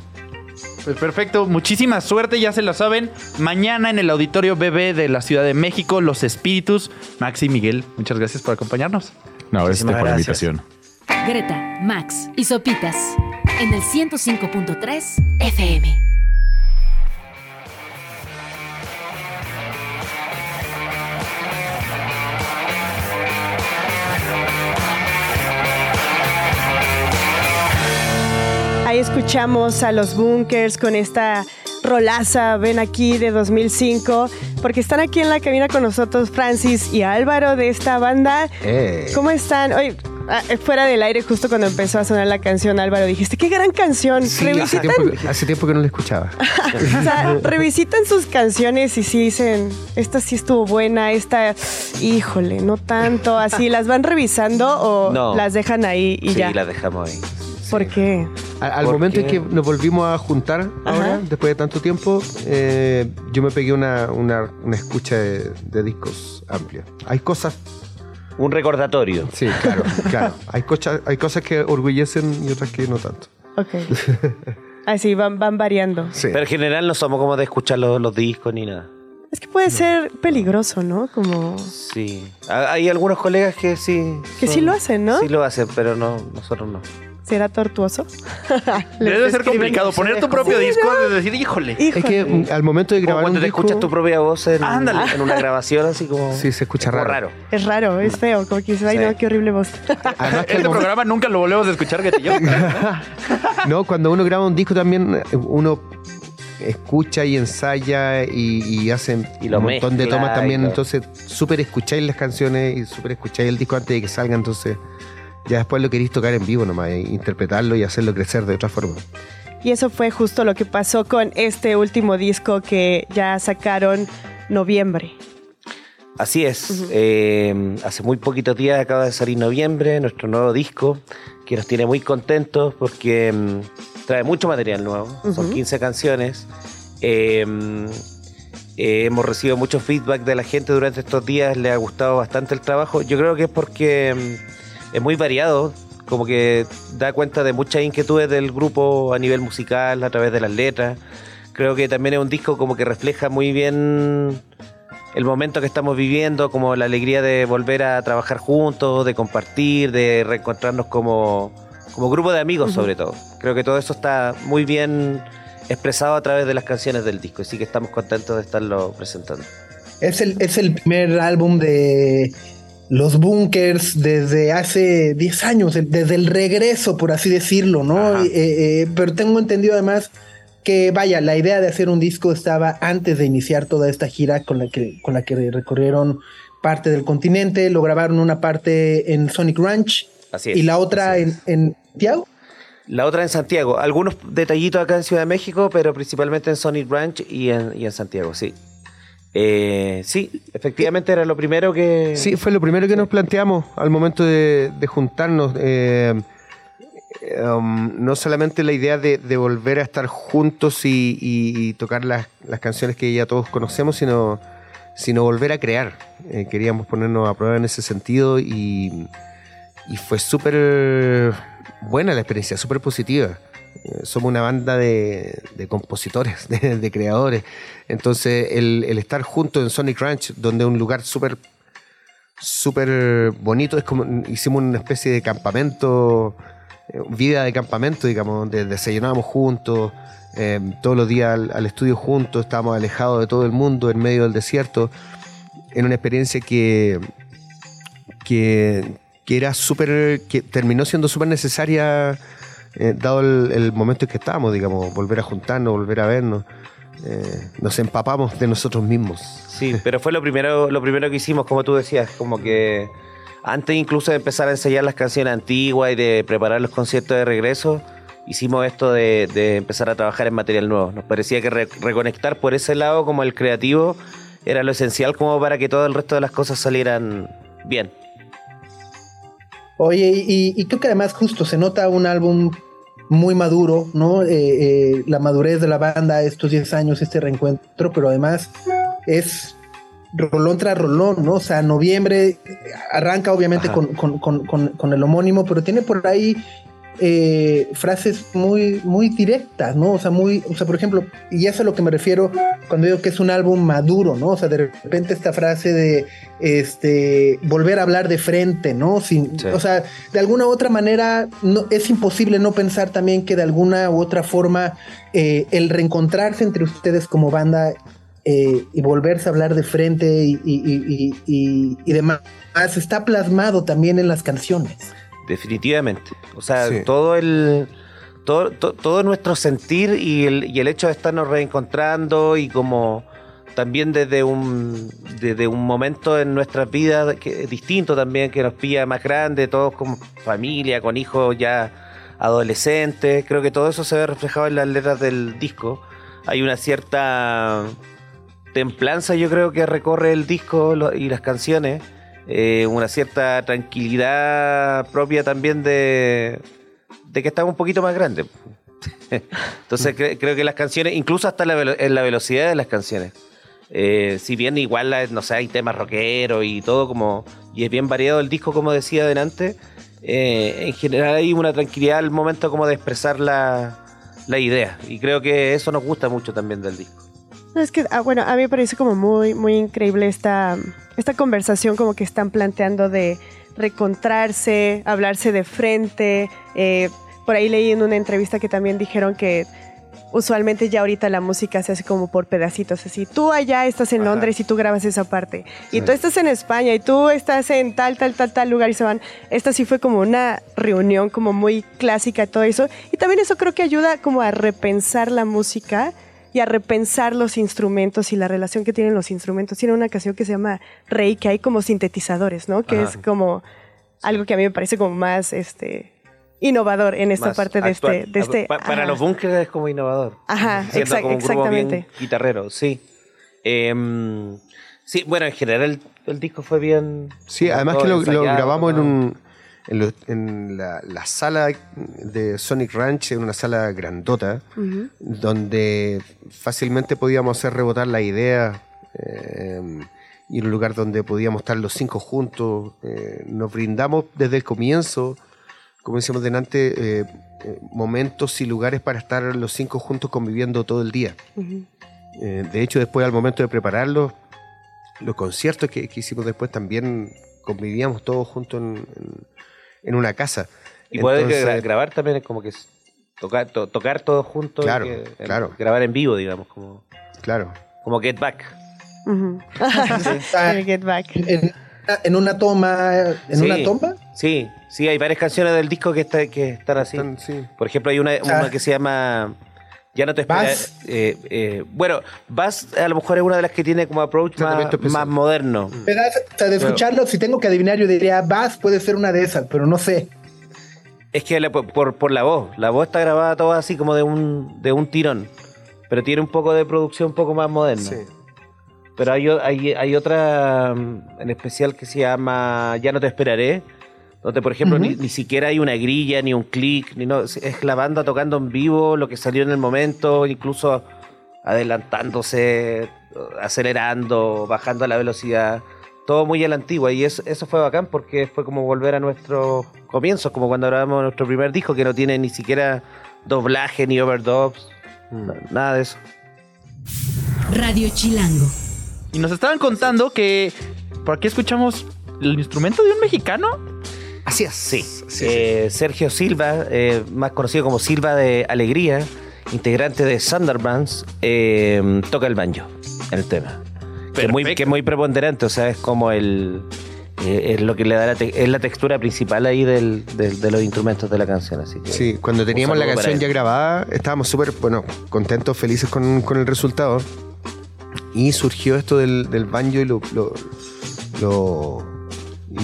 Pues perfecto, muchísima suerte, ya se lo saben. Mañana en el Auditorio BB de la Ciudad de México, Los Espíritus. Maxi Miguel, muchas gracias por acompañarnos. No, gracias por la invitación. Greta, Max y Sopitas en el 105.3 FM. Escuchamos a los Bunkers con esta rolaza, ven aquí de 2005, porque están aquí en la cabina con nosotros Francis y Álvaro de esta banda. Eh. ¿Cómo están? Oye, fuera del aire, justo cuando empezó a sonar la canción, Álvaro, dijiste, qué gran canción. Sí, hace tiempo, que, hace tiempo, que, no la escuchaba. o sea, revisitan sus canciones y sí dicen, esta sí estuvo buena, esta, híjole, no tanto. Así, ¿las van revisando o no. las dejan ahí y sí, ya? Sí, las dejamos ahí. ¿Por qué? Al, al momento en que nos volvimos a juntar ahora, después de tanto tiempo, eh, yo me pegué una, una, una escucha de, de, discos amplia. Hay cosas. Un recordatorio. Sí, claro, claro. Hay, cosas, hay cosas que orgullecen y otras que no tanto. Ok. Así van, van variando. Sí. Pero en general no somos como de escuchar los, los discos ni nada. Es que puede ser peligroso, ¿no? Como... Sí. Hay algunos colegas que sí. Que son, sí lo hacen, ¿no? Sí lo hacen, pero no, nosotros no. ¿Será tortuoso? Debe ser complicado poner tu propio sí, disco ¿no? de decir, híjole. híjole. Es que al momento de grabar cuando un te disco, escuchas tu propia voz en, en, una grabación así como Sí, se escucha raro. raro. Es raro, es feo, como que dice, ay sí. no, qué horrible voz. Además que este programa nunca lo volvemos a escuchar que yo. no, cuando uno graba un disco también uno escucha y ensaya y, y hace y un montón de tomas también, entonces súper escucháis las canciones y súper escucháis el disco antes de que salga, entonces ya después lo queréis tocar en vivo nomás, interpretarlo y hacerlo crecer de otra forma. Y eso fue justo lo que pasó con este último disco que ya sacaron noviembre. Así es, uh -huh. eh, hace muy poquitos días acaba de salir noviembre, nuestro nuevo disco, que nos tiene muy contentos porque um, trae mucho material nuevo, uh -huh. son 15 canciones. Eh, eh, hemos recibido mucho feedback de la gente durante estos días, le ha gustado bastante el trabajo. Yo creo que es porque um, es muy variado, como que da cuenta de muchas inquietudes del grupo a nivel musical, a través de las letras. Creo que también es un disco como que refleja muy bien el momento que estamos viviendo, como la alegría de volver a trabajar juntos, de compartir, de reencontrarnos como, como grupo de amigos uh -huh. sobre todo. Creo que todo eso está muy bien expresado a través de las canciones del disco, así que estamos contentos de estarlo presentando. Es el, es el primer álbum de los bunkers desde hace 10 años, desde el regreso, por así decirlo, ¿no? Eh, eh, pero tengo entendido además que, vaya, la idea de hacer un disco estaba antes de iniciar toda esta gira con la que, con la que recorrieron parte del continente, lo grabaron una parte en Sonic Ranch Así es, y la otra en, en Santiago. La otra en Santiago. Algunos detallitos acá en Ciudad de México, pero principalmente en Sonic Ranch y en, y en Santiago, sí. Eh, sí, efectivamente era lo primero que... Sí, fue lo primero que nos planteamos al momento de, juntarnos. eh, um, no solamente la idea de, volver a estar juntos y tocar las, las canciones que ya todos conocemos, sino, sino volver a crear. Eh, queríamos ponernos a prueba en ese sentido y, y fue súper buena la experiencia, súper positiva. Eh, somos una banda de, de compositores, de, de creadores. Entonces, el, el estar juntos en Sonic Ranch, donde es un lugar súper súper bonito, es como hicimos una especie de campamento, eh, vida de campamento, digamos, donde desayunábamos juntos, eh, todos los días al, al estudio juntos, estábamos alejados de todo el mundo, en medio del desierto, en una experiencia que, que, que era súper, que terminó siendo súper necesaria, eh, dado el, momento en que estábamos, digamos, volver a juntarnos, volver a vernos. Eh, nos empapamos de nosotros mismos. Sí, pero fue lo primero, lo primero que hicimos, como tú decías, como que antes incluso de empezar a ensayar las canciones antiguas y de preparar los conciertos de regreso, hicimos esto de, empezar a trabajar en material nuevo. Nos parecía que re- reconectar por ese lado como el creativo era lo esencial como para que todo el resto de las cosas salieran bien. Oye, y, y creo que además justo se nota un álbum muy maduro, ¿no? Eh, eh, la madurez de la banda, estos 10 años, este reencuentro, pero además es rolón tras rolón, ¿no? O sea, noviembre arranca obviamente con- con- con- con el homónimo, pero tiene por ahí eh, frases muy, muy directas, ¿no? O sea, muy, o sea, por ejemplo, y eso es a lo que me refiero cuando digo que es un álbum maduro, ¿no? O sea, de repente esta frase de este volver a hablar de frente, ¿no? Sin, Sí. O sea, de alguna u otra manera no, es imposible no pensar también que de alguna u otra forma eh, el reencontrarse entre ustedes como banda eh, y volverse a hablar de frente y, y- y- y- y- y demás está plasmado también en las canciones. Definitivamente. O sea, Sí. todo el. Todo, to- todo nuestro sentir y el, y el hecho de estarnos reencontrando y como también desde un, desde un momento en nuestras vidas que es distinto también, que nos pilla más grande, todos como familia, con hijos ya adolescentes. Creo que todo eso se ve reflejado en las letras del disco. Hay una cierta templanza, yo creo, que recorre el disco y las canciones eh, una cierta tranquilidad propia también de, que estamos un poquito más grandes. Entonces cre- creo que las canciones, incluso hasta la, en la velocidad de las canciones, eh, si bien igual, no sé, hay temas rockeros y todo como, y es bien variado el disco como decía adelante, en general hay una tranquilidad al momento como de expresar la idea y creo que eso nos gusta mucho también del disco. No, es que, ah, bueno, a mí me parece como muy, muy increíble esta, esta conversación como que están planteando de recontrarse, hablarse de frente. eh, por ahí leí en una entrevista que también dijeron que usualmente ya ahorita la música se hace como por pedacitos, así tú allá estás en Ajá. Londres y tú grabas esa parte, y tú estás en España y tú estás en tal, tal, tal, tal lugar y se van. Esta sí fue como una reunión como muy clásica, todo eso, y también eso creo que ayuda como a repensar la música y a repensar los instrumentos y la relación que tienen los instrumentos. Tiene una canción que se llama Rey, que hay como sintetizadores, ¿no? Que Ajá. es como algo que a mí me parece como más este innovador en esta Más parte de actual. este, de este. Pa- para ajá. los bunkers es como innovador. Ajá, Siendo exac- como un grupo bien exactamente. guitarrero, sí. Em, sí, bueno, en general el, el disco fue bien. Sí, además que lo, grabamos en, un, en, lo- en la, la sala de Sonic Ranch, en una sala grandota, donde fácilmente podíamos hacer rebotar la idea eh, y en un lugar donde podíamos estar los cinco juntos. eh, nos brindamos desde el comienzo, como decíamos delante, eh, eh, momentos y lugares para estar los cinco juntos conviviendo todo el día. Eh, de hecho, después al momento de prepararlos, los conciertos que, que hicimos después también convivíamos todos juntos en, en- en una casa. Y poder Entonces, gra- grabar también es como que es tocar, to- tocar todos juntos. y Claro, que- claro. Grabar en vivo, digamos, como, Claro. como Get Back. Get Back. En, en una toma, en Sí. una toma. Sí, sí, hay varias canciones del disco que, está, que están así. Están- sí. Por ejemplo, hay una, una que se llama Ya no te espera. Bass. eh, eh, bueno, Bass a lo mejor es una de las que tiene como approach más, moderno. ¿Verdad? O sea, de escucharlo, si tengo que adivinar, yo diría, Bass puede ser una de esas, pero no sé. Es que la- por, por, la voz. La voz está grabada toda así como de un, de un tirón. Pero tiene un poco de producción un poco más moderna. Sí. Pero hay, hay, hay otra mm, en especial que se llama Ya no te esperaré. Donde, por ejemplo, ni, ni siquiera hay una grilla, ni un clic, ni no. Es la banda tocando en vivo, lo que salió en el momento, incluso adelantándose, acelerando, bajando la velocidad. Todo muy a la antigua. Y eso, eso fue bacán porque fue como volver a nuestros comienzos, como cuando grabamos nuestro primer disco que no tiene ni siquiera doblaje ni overdubs. na- Nada de eso. Radio Chilango. Y nos estaban contando que por aquí escuchamos el instrumento de un mexicano. Así es. Sí. Eh, Sergio Silva, eh, más conocido como Silva de Alegría, integrante de Thunderbands, eh, toca el banjo en el tema. Que es, muy, Perfecto. que es muy preponderante, o sea, es como el. eh, es lo que le da la, te- es la textura principal ahí del, del- de los instrumentos de la canción. Así que, Sí, cuando teníamos la canción ya grabada, estábamos súper, bueno, contentos, felices con, con el resultado. Y surgió esto del, del banjo y lo, lo- lo-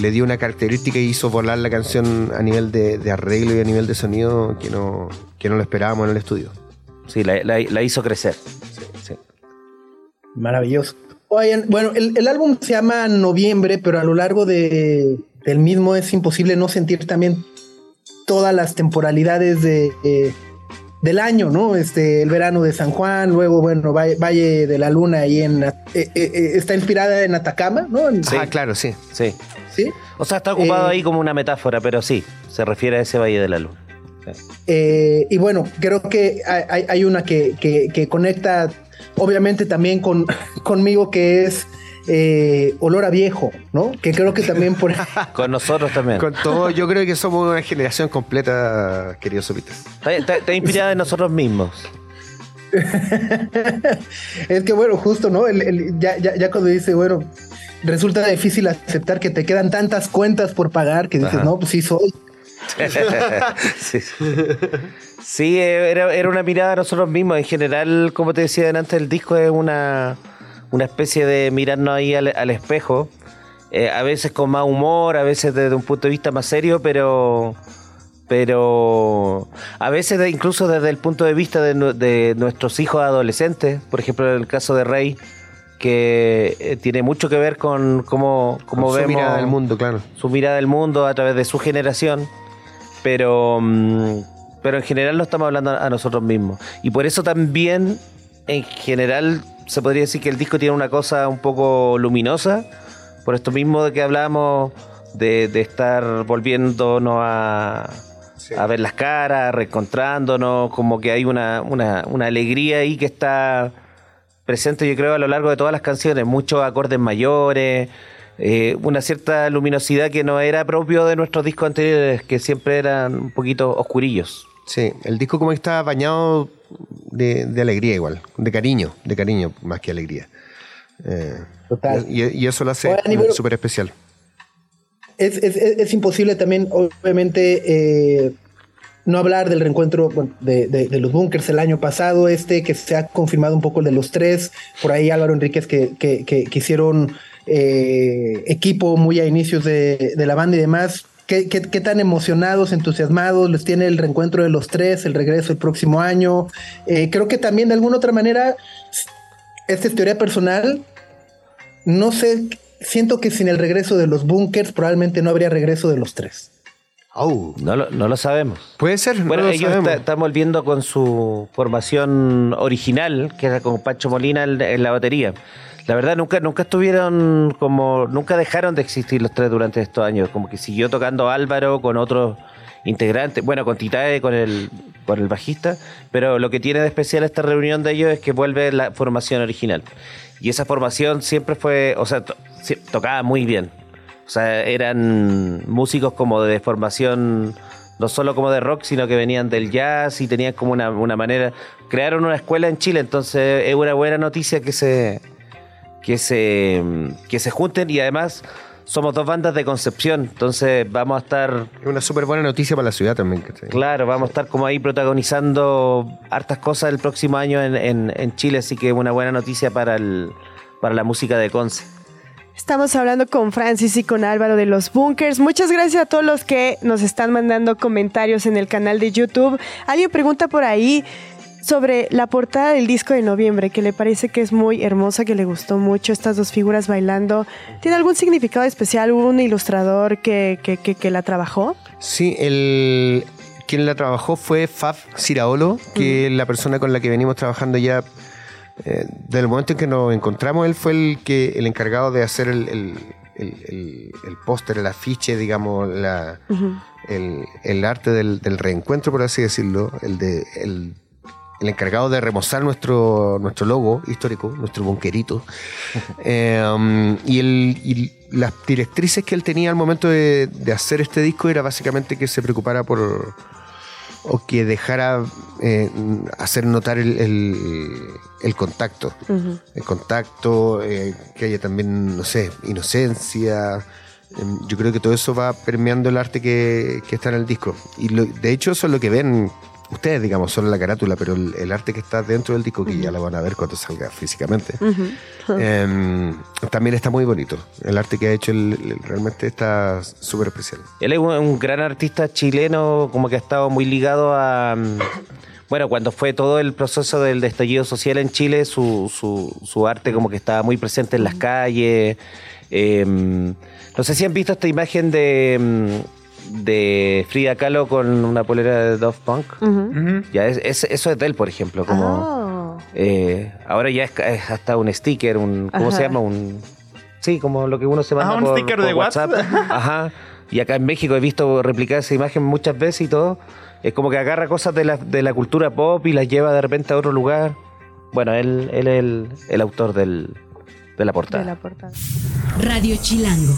le dio una característica y hizo volar la canción a nivel de, de arreglo y a nivel de sonido que no, que no lo esperábamos en el estudio. Sí, la, la- la hizo crecer. Sí. Maravilloso. Oigan, bueno, el, el álbum se llama Noviembre, pero a lo largo de, del mismo es imposible no sentir también todas las temporalidades de, eh, del año, ¿no? Este, el verano de San Juan, luego, bueno, Valle, Valle de la Luna ahí en... eh, eh, eh, está inspirada en Atacama, ¿no? En- Sí. Ah, claro, sí. Sí. ¿Sí? O sea, está ocupado Eh, ahí como una metáfora, pero sí, se refiere a ese Valle de la Luz. Eh, y bueno, creo que hay, una que, que- que conecta, obviamente, también con, conmigo, que es eh, Olor a Viejo, ¿no? Que creo que también por... Con nosotros también. Con todo, yo creo que somos una generación completa, queridos sopitas. Está, está- está inspirada en nosotros mismos. es que bueno, justo, ¿no? El- el- ya, ya, ya cuando dice, bueno, resulta difícil aceptar que te quedan tantas cuentas por pagar que dices, Ajá. no, pues sí soy. sí, Sí, era, era una mirada a nosotros mismos. En general, como te decía antes, el disco es una, una especie de mirarnos ahí al, al espejo. Eh, a veces con más humor, a veces desde un punto de vista más serio, pero pero a veces de- incluso desde el punto de vista de, de nuestros hijos adolescentes, por ejemplo en el caso de Rey, que eh, tiene mucho que ver con cómo, cómo Con su vemos mirada del mundo, claro. su mirada del mundo a través de su generación, pero, mm, pero en general no estamos hablando a nosotros mismos. Y por eso también, en general, se podría decir que el disco tiene una cosa un poco luminosa, por esto mismo de que hablamos de, de estar volviéndonos a, a ver las caras, reencontrándonos, como que hay una, una, una alegría ahí que está presente yo creo a lo largo de todas las canciones, muchos acordes mayores, eh, una cierta luminosidad que no era propio de nuestros discos anteriores, que siempre eran un poquito oscurillos. Sí, el disco como que está bañado de, de alegría igual, de cariño, de cariño más que alegría. Eh, Total. Y, y eso lo hace súper especial. Es, es- es- es imposible también, obviamente, eh, no hablar del reencuentro de los bunkers el año pasado, este que se ha confirmado un poco el de los tres, por ahí Álvaro Enríquez que, que, que- que hicieron eh, equipo muy a inicios de, de la banda y demás. ¿Qué, qué, qué tan emocionados, entusiasmados les tiene el reencuentro de los tres, el regreso el próximo año? Eh, creo que también de alguna otra manera, esta es teoría personal, no sé, siento que sin el regreso de los bunkers probablemente no habría regreso de los tres. No lo, no lo sabemos. Puede ser, no Bueno, lo ellos está- están volviendo con su formación original, que era con Pancho Molina en, en la batería. La verdad, nunca, nunca estuvieron como, nunca dejaron de existir los tres durante estos años. Como que siguió tocando Álvaro con otros integrantes, bueno, con Titae, con el, con el bajista, pero lo que tiene de especial esta reunión de ellos es que vuelve la formación original. Y esa formación siempre fue, o sea, to- tocaba muy bien. O sea, eran músicos como de formación, no solo como de rock, sino que venían del jazz y tenían como una, una manera. Crearon una escuela en Chile, entonces es una buena noticia que se que se, que se junten y además somos dos bandas de Concepción, entonces vamos a estar... Es una súper buena noticia para la ciudad también. ¿cachai? Claro, vamos a estar como ahí protagonizando hartas cosas el próximo año en, en- en Chile, así que una buena noticia para, el, para la música de Conce. Estamos hablando con Francis y con Álvaro de los Bunkers. Muchas gracias a todos los que nos están mandando comentarios en el canal de YouTube. Alguien pregunta por ahí sobre la portada del disco de noviembre, que le parece que es muy hermosa, que le gustó mucho estas dos figuras bailando. ¿Tiene algún significado especial? ¿Hubo un ilustrador que, que, que- que la trabajó? Sí, el, quien la trabajó fue Fab Ciraolo, que es la persona con la que venimos trabajando ya eh, desde el momento en que nos encontramos. Él fue el que el encargado de hacer el, el- el- póster, el afiche, digamos, la, el, el arte del, del reencuentro, por así decirlo, el de el, el encargado de remozar nuestro, nuestro logo histórico, nuestro bunkerito. Eh, um, y, el, y las directrices que él tenía al momento de, de hacer este disco era básicamente que se preocupara por o que dejara eh, hacer notar el, el- el contacto. El contacto, eh, que haya también, no sé, inocencia. Em, Yo creo que todo eso va permeando el arte que, que está en el disco. Y lo- de hecho eso es lo que ven ustedes, digamos, solo la carátula, pero el, el arte que está dentro del disco, que ya lo van a ver cuando salga físicamente, em, también está muy bonito. El arte que ha hecho el- el- realmente está súper especial. Él es un, un gran artista chileno, como que ha estado muy ligado a... mm, Bueno, cuando fue todo el proceso del estallido social en Chile, su, su, su arte como que estaba muy presente en las calles. Eh, no sé si han visto esta imagen de, mm, de Frida Kahlo con una polera de Daft Punk. Ya es, es- eso es de él, por ejemplo. Como, Ah. eh, ahora ya es, hasta un sticker, un ¿cómo Ajá. se llama? Un sí, como lo que uno se manda Ah, un por, sticker por de WhatsApp. Ajá. Y acá en México he visto replicar esa imagen muchas veces y todo. Es como que agarra cosas de la, de la cultura pop y las lleva de repente a otro lugar. Bueno, él, él es el, el autor del, de la portada. De la portada. Radio Chilango.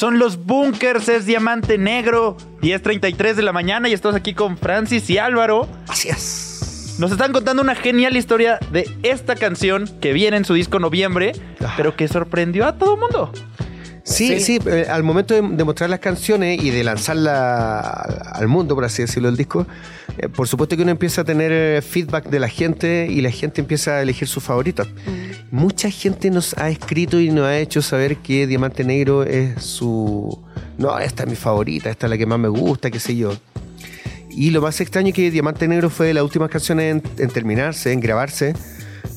Son los bunkers, es Diamante Negro, 10.33 de la mañana y estamos aquí con Francis y Álvaro. Gracias. Nos están contando una genial historia de esta canción que viene en su disco Noviembre, Ah. pero que sorprendió a todo el mundo. Sí, sí, eh, al momento de, de mostrar las canciones y de lanzarla al mundo, por así decirlo, el disco, eh, por supuesto que uno empieza a tener eh, feedback de la gente y la gente empieza a elegir sus favoritas. Mucha gente nos ha escrito y nos ha hecho saber que Diamante Negro es su... No, esta es mi favorita, esta es la que más me gusta, qué sé yo. Y lo más extraño es que Diamante Negro fue de las últimas canciones en, en terminarse, en grabarse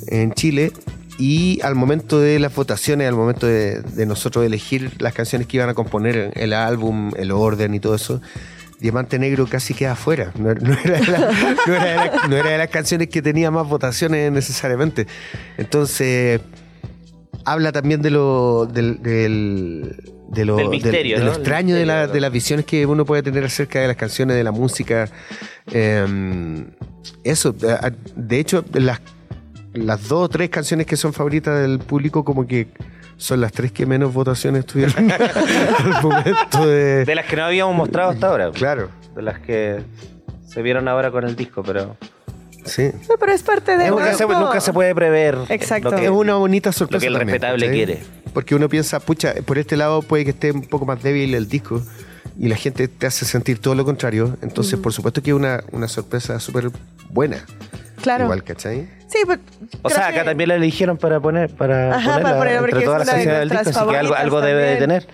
en Chile. Y al momento de las votaciones, al momento de, de nosotros elegir las canciones que iban a componer el álbum, el orden y todo eso, Diamante Negro casi queda afuera. No, era- no era de la- no era de la- no era de las canciones que tenía más votaciones necesariamente. Entonces, habla también de lo, del, del- de lo, Del misterio, de lo extraño de, la- misterio. de las visiones que uno puede tener acerca de las canciones, de la música. Eh, eso, de hecho, las, las dos o tres canciones que son favoritas del público, como que son las tres que menos votaciones tuvieron al momento de. De las que no habíamos mostrado hasta ahora. Claro, De las que se vieron ahora con el disco, pero sí. No, pero es parte de... nunca se, nunca se puede prever Exacto. lo que, Es una bonita sorpresa. lo que el también, respetable quiere. Porque uno piensa, pucha, por este lado puede que esté un poco más débil el disco y la gente te hace sentir todo lo contrario. Entonces, por supuesto que es una, una sorpresa súper buena. Claro. Igual, ¿cachai? Sí, pues, O sea, acá que- también la eligieron para poner para Ajá, ponerla para ponerla, porque entre es todas las canciones del disco, así que algo, algo debe de tener.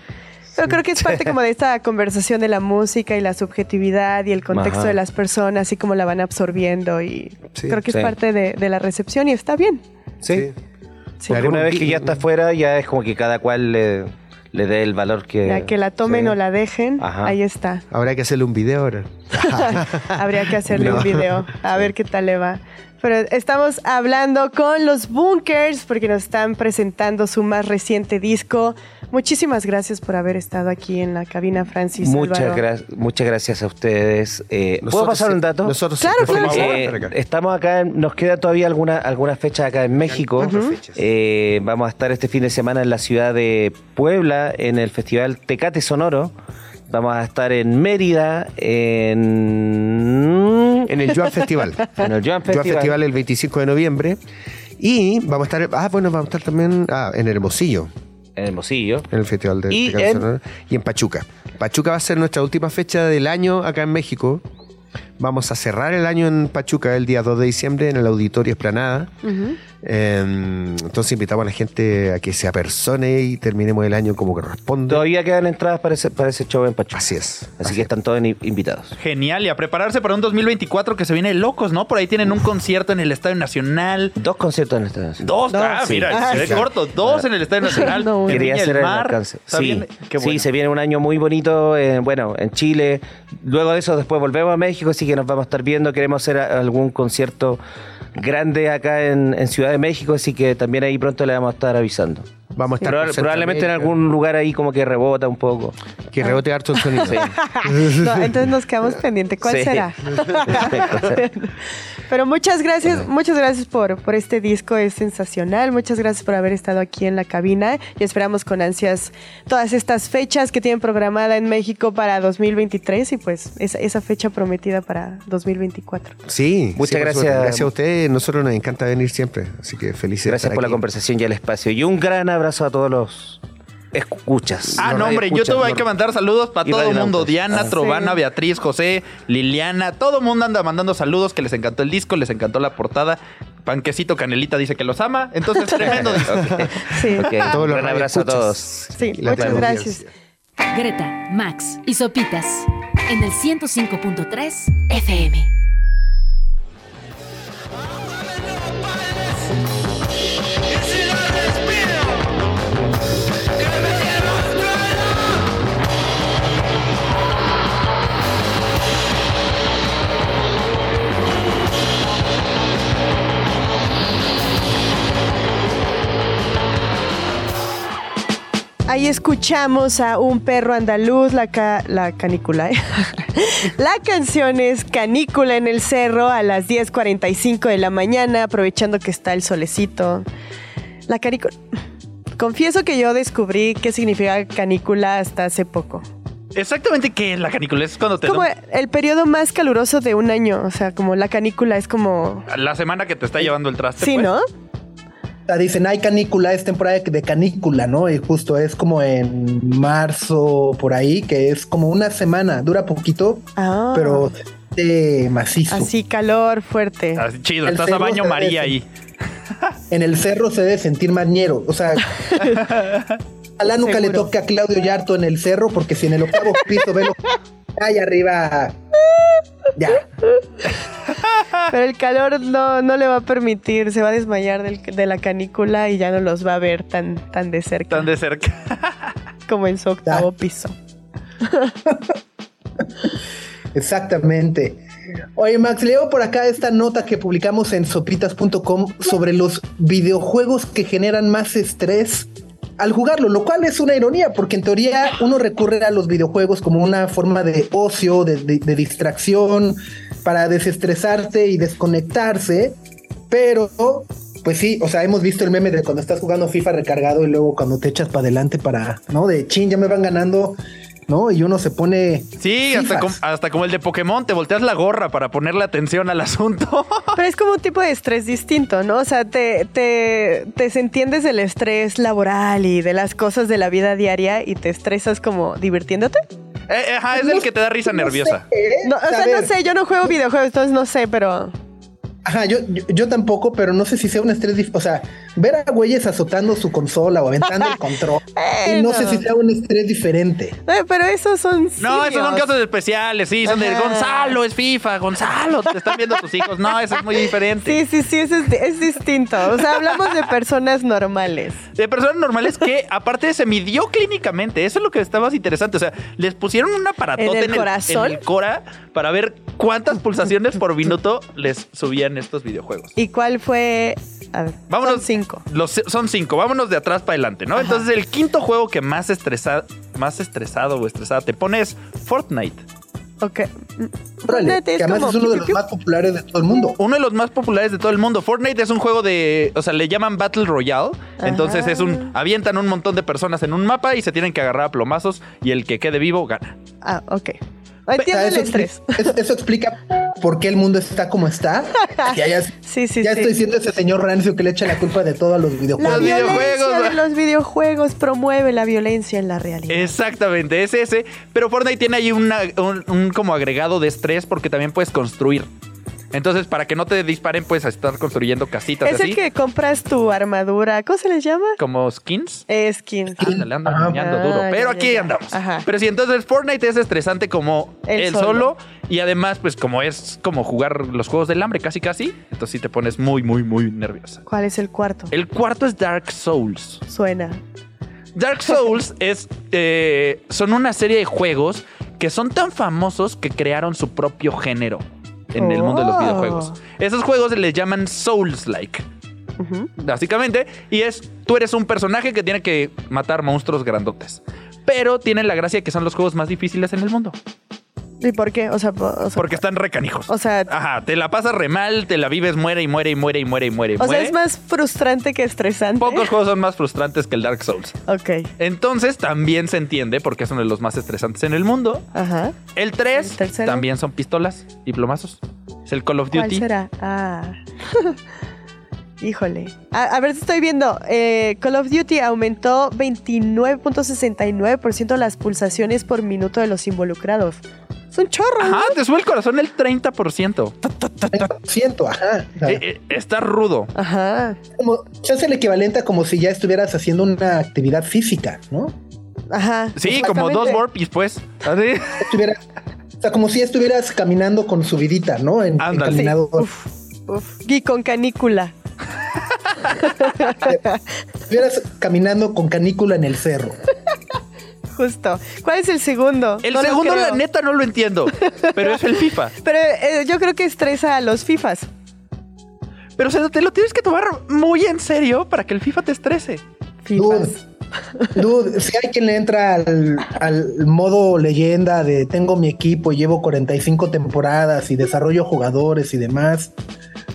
Pero creo que es parte como de esta conversación de la música y la subjetividad y el contexto Ajá. de las personas y cómo la van absorbiendo y Sí. creo que es Sí. parte de, de la recepción y está bien. Sí. Sí. Porque una vez que ya está afuera, ya es como que cada cual le, le dé el valor que... Ya que la tomen sí. o la dejen, Ajá. ahí está. Habrá que hacerle un video ahora. Habría que hacerle No. un video, a ver qué tal le va. Pero estamos hablando con los Bunkers porque nos están presentando su más reciente disco. Muchísimas gracias por haber estado aquí en la cabina, Francis. Muchas, gra- muchas gracias a ustedes. Eh, ¿Puedo pasar sí- un dato? Nosotros Claro, siempre claro. Eh, estamos acá, en- nos queda todavía alguna, alguna fecha acá en México. Cuatro fechas. Eh, vamos a estar este fin de semana en la ciudad de Puebla, en el Festival Tecate Sonoro. Vamos a estar en Mérida, en, En el Joan Festival. en el Joan Joan Festival. Festival el 25 de noviembre. Y vamos a estar, ah, bueno, vamos a estar también ah, en Hermosillo, En Hermosillo. en el Festival de Y de en- y en Pachuca. Pachuca va a ser nuestra última fecha del año acá en México. Vamos a cerrar el año en Pachuca el día 2 de diciembre en el Auditorio Esplanada. Eh, entonces invitamos a la gente a que se apersone y terminemos el año como corresponde. Todavía quedan entradas para ese, para ese show en Pachuca. Así es. Así que están todos in- invitados. Genial, y a prepararse para un 2024 que se viene locos, ¿no? Por ahí tienen un concierto en el Estadio Nacional. Dos conciertos en esta nación. Dos, ah, sí. mira, Ah, quedé sí. corto. Dos en el Estadio Nacional. No, en Quería hacer el Mar. alcance. Sí, qué sí, bueno. se viene un año muy bonito, eh, bueno, en Chile. Luego de eso, después volvemos a México, así que nos vamos a estar viendo. Queremos hacer algún concierto grande acá en, en Ciudad de México, así que también ahí pronto le vamos a estar avisando. Vamos a estar Proba- por probablemente en algún lugar ahí como que rebota un poco. Que rebote harto el sonido. No, entonces nos quedamos pendientes. ¿Cuál Sí. será? Pero muchas gracias, muchas gracias por, por este disco, es sensacional. Muchas gracias por haber estado aquí en la cabina y esperamos con ansias todas estas fechas que tienen programada en México para 2023 y pues esa, esa fecha prometida para 2024. Sí, Muchas sí, gracias. Gracias a ustedes. Nosotros nos encanta venir siempre. Así que felices. de Gracias estar por la aquí. conversación y el espacio. Y un gran abrazo a todos los escuchas. Ah, no, hombre, YouTube hay que mandar saludos para todo el mundo. Diana, Ah. Trovana, Sí. Beatriz, José, Liliana, todo el mundo anda mandando saludos, que les encantó el disco, les encantó la portada. Panquecito Canelita dice que los ama, entonces tremendo disco. Sí, un abrazo a todos. sí, muchas gracias. Greta, Max y Sopitas en el 105.3 FM. Ahí escuchamos a un perro andaluz, la, ca- la canícula. ¿eh? la canción es Canícula en el cerro a las 10.45 de la mañana, aprovechando que está el solecito. La canícula. Confieso que yo descubrí qué significa canícula hasta hace poco. Exactamente qué es la canícula, es cuando te Como el periodo más caluroso de un año. O sea, como la canícula es como. la semana que te está llevando el traste. Sí, pues. ¿no? Sea, dicen, hay canícula, es temporada de canícula, ¿no? Y justo es como en marzo, por ahí, que es como una semana, dura poquito, Ah. pero eh, macizo. Así, calor fuerte. Así, chido, El estás a baño María ahí. En el cerro se debe sentir mañero, o sea... Ojalá nunca le toque a Claudio Yarto en el cerro, porque si en el octavo piso ve lo ahí arriba... Ya. Pero el calor no, no le va a permitir, se va a desmayar del- de la canícula y ya no los va a ver tan, tan de cerca Tan de cerca. como en su octavo piso. Exactamente. Oye, Max, leo por acá esta nota que publicamos en sopitas.com sobre los videojuegos que generan más estrés al jugarlo, lo cual es una ironía, porque en teoría uno recurre a los videojuegos como una forma de ocio, de, distracción, para desestresarse y desconectarse, pero pues sí, o sea, hemos visto el meme de cuando estás jugando FIFA recargado y luego cuando te echas para adelante para, ¿no? De chin, ya me van ganando, ¿no? Y uno se pone... Sí, hasta, com- hasta como el de Pokémon, te volteas la gorra para ponerle atención al asunto. Pero es como un tipo de estrés distinto, ¿no? O sea, te, te, te entiendes del estrés laboral y de las cosas de la vida diaria y te estresas como divirtiéndote. Eh, ajá, es el que te da risa nerviosa. ¿eh? No, o sea, no sé, yo no juego videojuegos, entonces no sé, pero... Ajá, yo, yo, yo tampoco, pero no sé si sea un estrés. O sea, ver a güeyes azotando su consola o aventando el control. y no sé si sea un estrés diferente. Eh, pero esos son. No, esos son casos especiales, sí, son de. Gonzalo, es FIFA, Gonzalo, te están viendo tus hijos. No, eso es muy diferente. Sí, sí, sí, eso es, es distinto. O sea, hablamos de personas normales. De personas normales que, aparte, se midió clínicamente. Eso es lo que estaba más interesante. O sea, les pusieron un aparatote ¿En el corazón? en el Cora para ver cuántas pulsaciones por minuto les subían estos videojuegos. ¿Y cuál fue? A ver, Vámonos. son cinco. Los, son cinco. Vámonos de atrás para adelante, ¿no? Entonces, el quinto juego que más, estresa, más estresado o estresada te pone es Fortnite. Ok. Órale, Fortnite que además como es uno de piu, los más populares de todo el mundo. Uno de los más populares de todo el mundo. Fortnite es un juego de. O sea, le llaman Battle Royale. Entonces es un. Avientan un montón de personas en un mapa y se tienen que agarrar a plomazos. Y el que quede vivo gana. Ah, ok. Entiendo el eso, estrés. eso- eso explica por qué el mundo está como está. Ya, ya- Sí, sí, ya sí. estoy siendo ese señor rancio que le echa la culpa de todo a los La videojuegos. Los violencia videojuegos. de los videojuegos promueve la violencia en la realidad. Exactamente, es ese. Pero Fortnite tiene ahí una- un, un como agregado de estrés porque también puedes construir. Entonces, para que no te disparen, puedes estar construyendo casitas es así. el que compras tu armadura. ¿Cómo se les llama? Como skins. Eh, Skins. Ándale, ando Ah, duro. Pero ya, aquí ya. andamos. Ajá. Pero sí, entonces Fortnite es estresante como El el solo. solo. Y además, pues como es como jugar los juegos del hambre casi casi. Entonces sí te pones muy, muy, muy nerviosa. ¿Cuál es el cuarto? El cuarto es Dark Souls. Suena. Dark Souls es, eh, son una serie de juegos que son tan famosos que crearon su propio género en el mundo de los Oh. videojuegos. Esos juegos les llaman Souls-like. Básicamente, y es, tú eres un personaje que tiene que matar monstruos grandotes. Pero tienen la gracia que son los juegos más difíciles en el mundo. ¿Y por qué? O sea, po- o sea, Porque están recanijos. o sea, Ajá, te la pasas re mal, te la vives, muere y muere y muere y muere y muere y o sea, muere. es más frustrante que estresante. Pocos juegos son más frustrantes que el Dark Souls. Ok. Entonces también se entiende porque es uno de los más estresantes en el mundo. Ajá. El 3 ¿El tercero? también son pistolas y plomazos. Es el Call of ¿Cuál Duty. será? Ah. Híjole. A, a ver si estoy viendo. Eh, Call of Duty aumentó 29.69% las pulsaciones por minuto de los involucrados. Es un chorro. Ajá, ¿no? te sube el corazón el 30%. Siento, ajá. O sea, Eh, eh, está rudo. Ajá. como, se hace el equivalente a como si ya estuvieras haciendo una actividad física, ¿no? Ajá. Sí, como dos burpees, pues. Así. O sea, como si estuvieras caminando con subidita, ¿no? En, en Ándale. caminador. Uf, uf. Y con canícula. Estuvieras caminando con canícula en el cerro. Justo. ¿Cuál es el segundo? El No segundo, la neta, no lo entiendo. Pero es el FIFA. Pero eh, yo creo que estresa a los FIFAs. Pero o sea, te lo tienes que tomar muy en serio para que el FIFA te estrese. FIFAs. Dude, si hay quien le entra al, al modo leyenda de tengo mi equipo, llevo 45 temporadas y desarrollo jugadores y demás.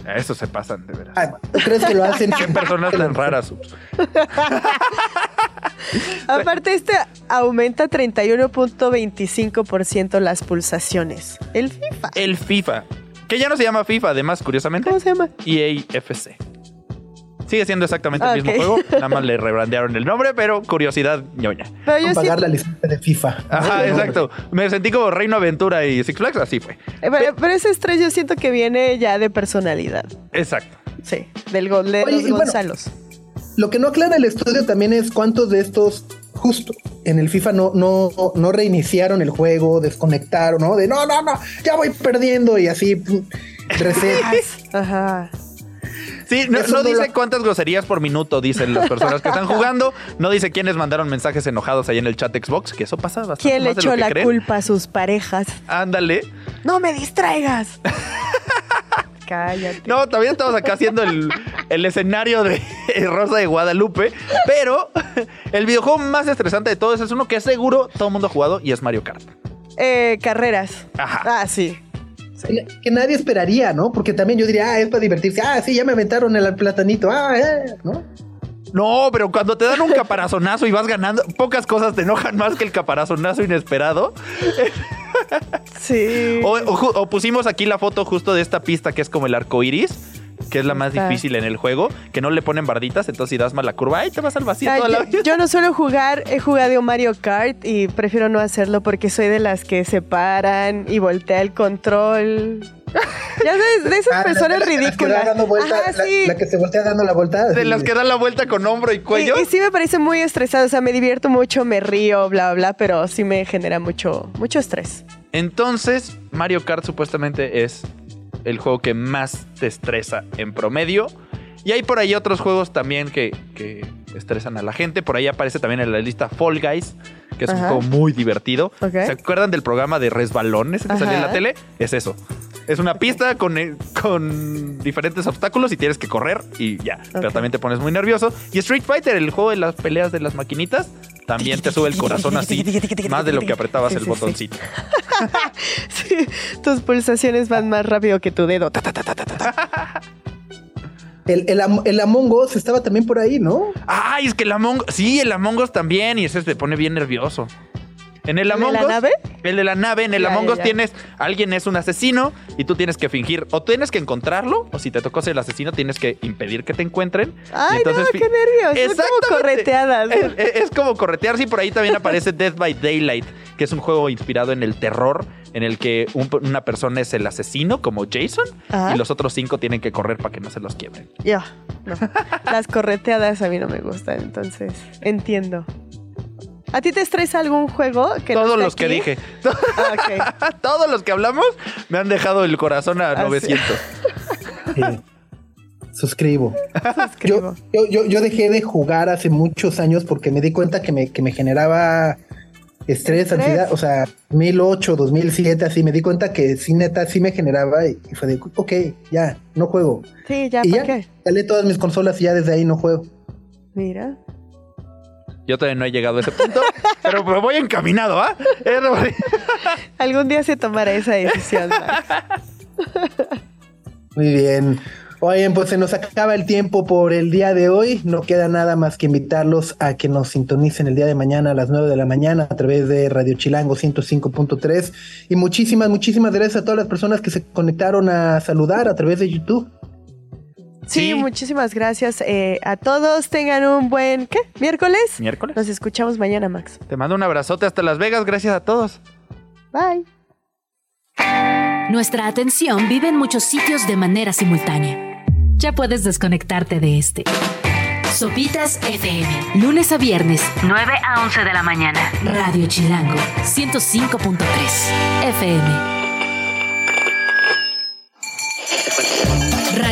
A Eso se pasan, de veras. Ah, ¿Tú crees que lo hacen? Qué personas tan raras. Aparte, este aumenta 31.25% las pulsaciones. El FIFA. El FIFA. Que ya no se llama FIFA, además, curiosamente. ¿Cómo se llama? EA FC. Sigue siendo exactamente Ah, el mismo juego, nada más le rebrandearon el nombre, pero curiosidad ñoña. Pero yo Con sí. pagar la licencia de FIFA. Ajá, exacto. Me sentí como Reino Aventura y Six Flags, así fue. eh, Pero, pero ese estrés yo siento que viene ya de personalidad. Exacto. Sí, del go- de Oye, los bueno. Lo que no aclara el estudio también es cuántos de estos justo en el FIFA no, no, no reiniciaron el juego, desconectaron, ¿no? De no, no, no, ya voy perdiendo y así reset. Ajá. Sí, no, dice cuántas groserías por minuto dicen las personas que están jugando. No dice quiénes mandaron mensajes enojados ahí en el chat Xbox, que eso pasa bastante. ¿Quién le más echó la creen. culpa a sus parejas? Ándale. ¡No me distraigas! Cállate. No, también estamos acá haciendo el, el escenario de Rosa de Guadalupe. Pero el videojuego más estresante de todos es uno que seguro todo el mundo ha jugado y es Mario Kart. Eh, carreras. Ajá. Ah, sí. Que nadie esperaría, ¿no? Porque también yo diría, ah, es para divertirse. Ah, sí, ya me aventaron el platanito. Ah, eh, ¿no? No, pero cuando te dan un caparazonazo y vas ganando, pocas cosas te enojan más que el caparazonazo inesperado. Sí. O, o pusimos aquí la foto justo de esta pista que es como el arco iris, que es la más Está. difícil en el juego, que no le ponen barditas, entonces si das mal la curva, ¡ay, te vas al vacío Ay, toda la yo, vida! yo no suelo jugar, he jugado Mario Kart y prefiero no hacerlo porque soy de las que se paran y voltea el control. Ya sabes, de esas Ah, personas la- la- que ridículas. vuelta, Ajá, la, sí. la que se voltea dando la vuelta. De sí. las que dan la vuelta con hombro y cuello. Y, y sí me parece muy estresado, o sea, me divierto mucho, me río, bla, bla, pero sí me genera mucho, mucho estrés. Entonces, Mario Kart supuestamente es el juego que más te estresa en promedio. Y hay por ahí otros juegos también que, que estresan a la gente. Por ahí aparece también en la lista Fall Guys, que es un Ajá. juego muy divertido. ¿Se acuerdan del programa de resbalones que salía en la Ajá. tele? Es eso. Es una pista con, eh, con diferentes obstáculos y tienes que correr y ya. Pero también te pones muy nervioso. Y Street Fighter, el juego de las peleas de las maquinitas, también te sube el corazón así, más de lo que apretabas Sí, el sí, sí. botoncito. Sí, tus pulsaciones van más rápido que tu dedo. El, el, el Among Us estaba también por ahí, ¿no? Ay, es que el Among Sí, el Among Us también. Y ese te pone bien nervioso. En el ¿El de Among la Us. nave? El de la nave. En el Ya, Among ya, Us ya. tienes. Alguien es un asesino y tú tienes que fingir. O tienes que encontrarlo. O si te tocó ser el asesino, tienes que impedir que te encuentren. Ay, no, qué nervios. Son como correteadas. Es, es- es como corretear. Sí, por ahí también aparece Death by Daylight, que es un juego inspirado en el terror, en el que un- una persona es el asesino, como Jason, Ajá. y los otros cinco tienen que correr para que no se los quiebren. Ya, no. Las correteadas a mí no me gustan, entonces entiendo. ¿A ti te estresa algún juego? Que Todos los que dije. Ah. Todos los que hablamos me han dejado el corazón a Ah, sí. 900. Sí. Suscribo. Suscribo. Yo, yo, yo, dejé de jugar hace muchos años porque me di cuenta que me, que me generaba estrés, Estrés. ansiedad. O sea, 2008, 2007, así me di cuenta que sí, neta, sí me generaba y, y fue de, ok, ya, no juego. Sí, ya, y ¿para ya, qué? calé todas mis consolas y ya desde ahí no juego. Mira. Yo todavía no he llegado a ese punto, pero me voy encaminado, ¿ah? Algún día se tomará esa decisión, Max. Muy bien. Oigan, pues se nos acaba el tiempo por el día de hoy. No queda nada más que invitarlos a que nos sintonicen el día de mañana a las 9 de la mañana a través de Radio Chilango 105.3. Y muchísimas, muchísimas gracias a todas las personas que se conectaron a saludar a través de YouTube. Sí, Sí. muchísimas gracias eh, a todos. Tengan un buen, ¿qué? ¿Miércoles? Miércoles. Nos escuchamos mañana, Max. Te mando un abrazote hasta Las Vegas. Gracias a todos. Bye. Nuestra atención vive en muchos sitios de manera simultánea. Ya puedes desconectarte de este. Sopitas FM. Lunes a viernes, 9 a 11 de la mañana. Radio Chilango, 105.3 FM.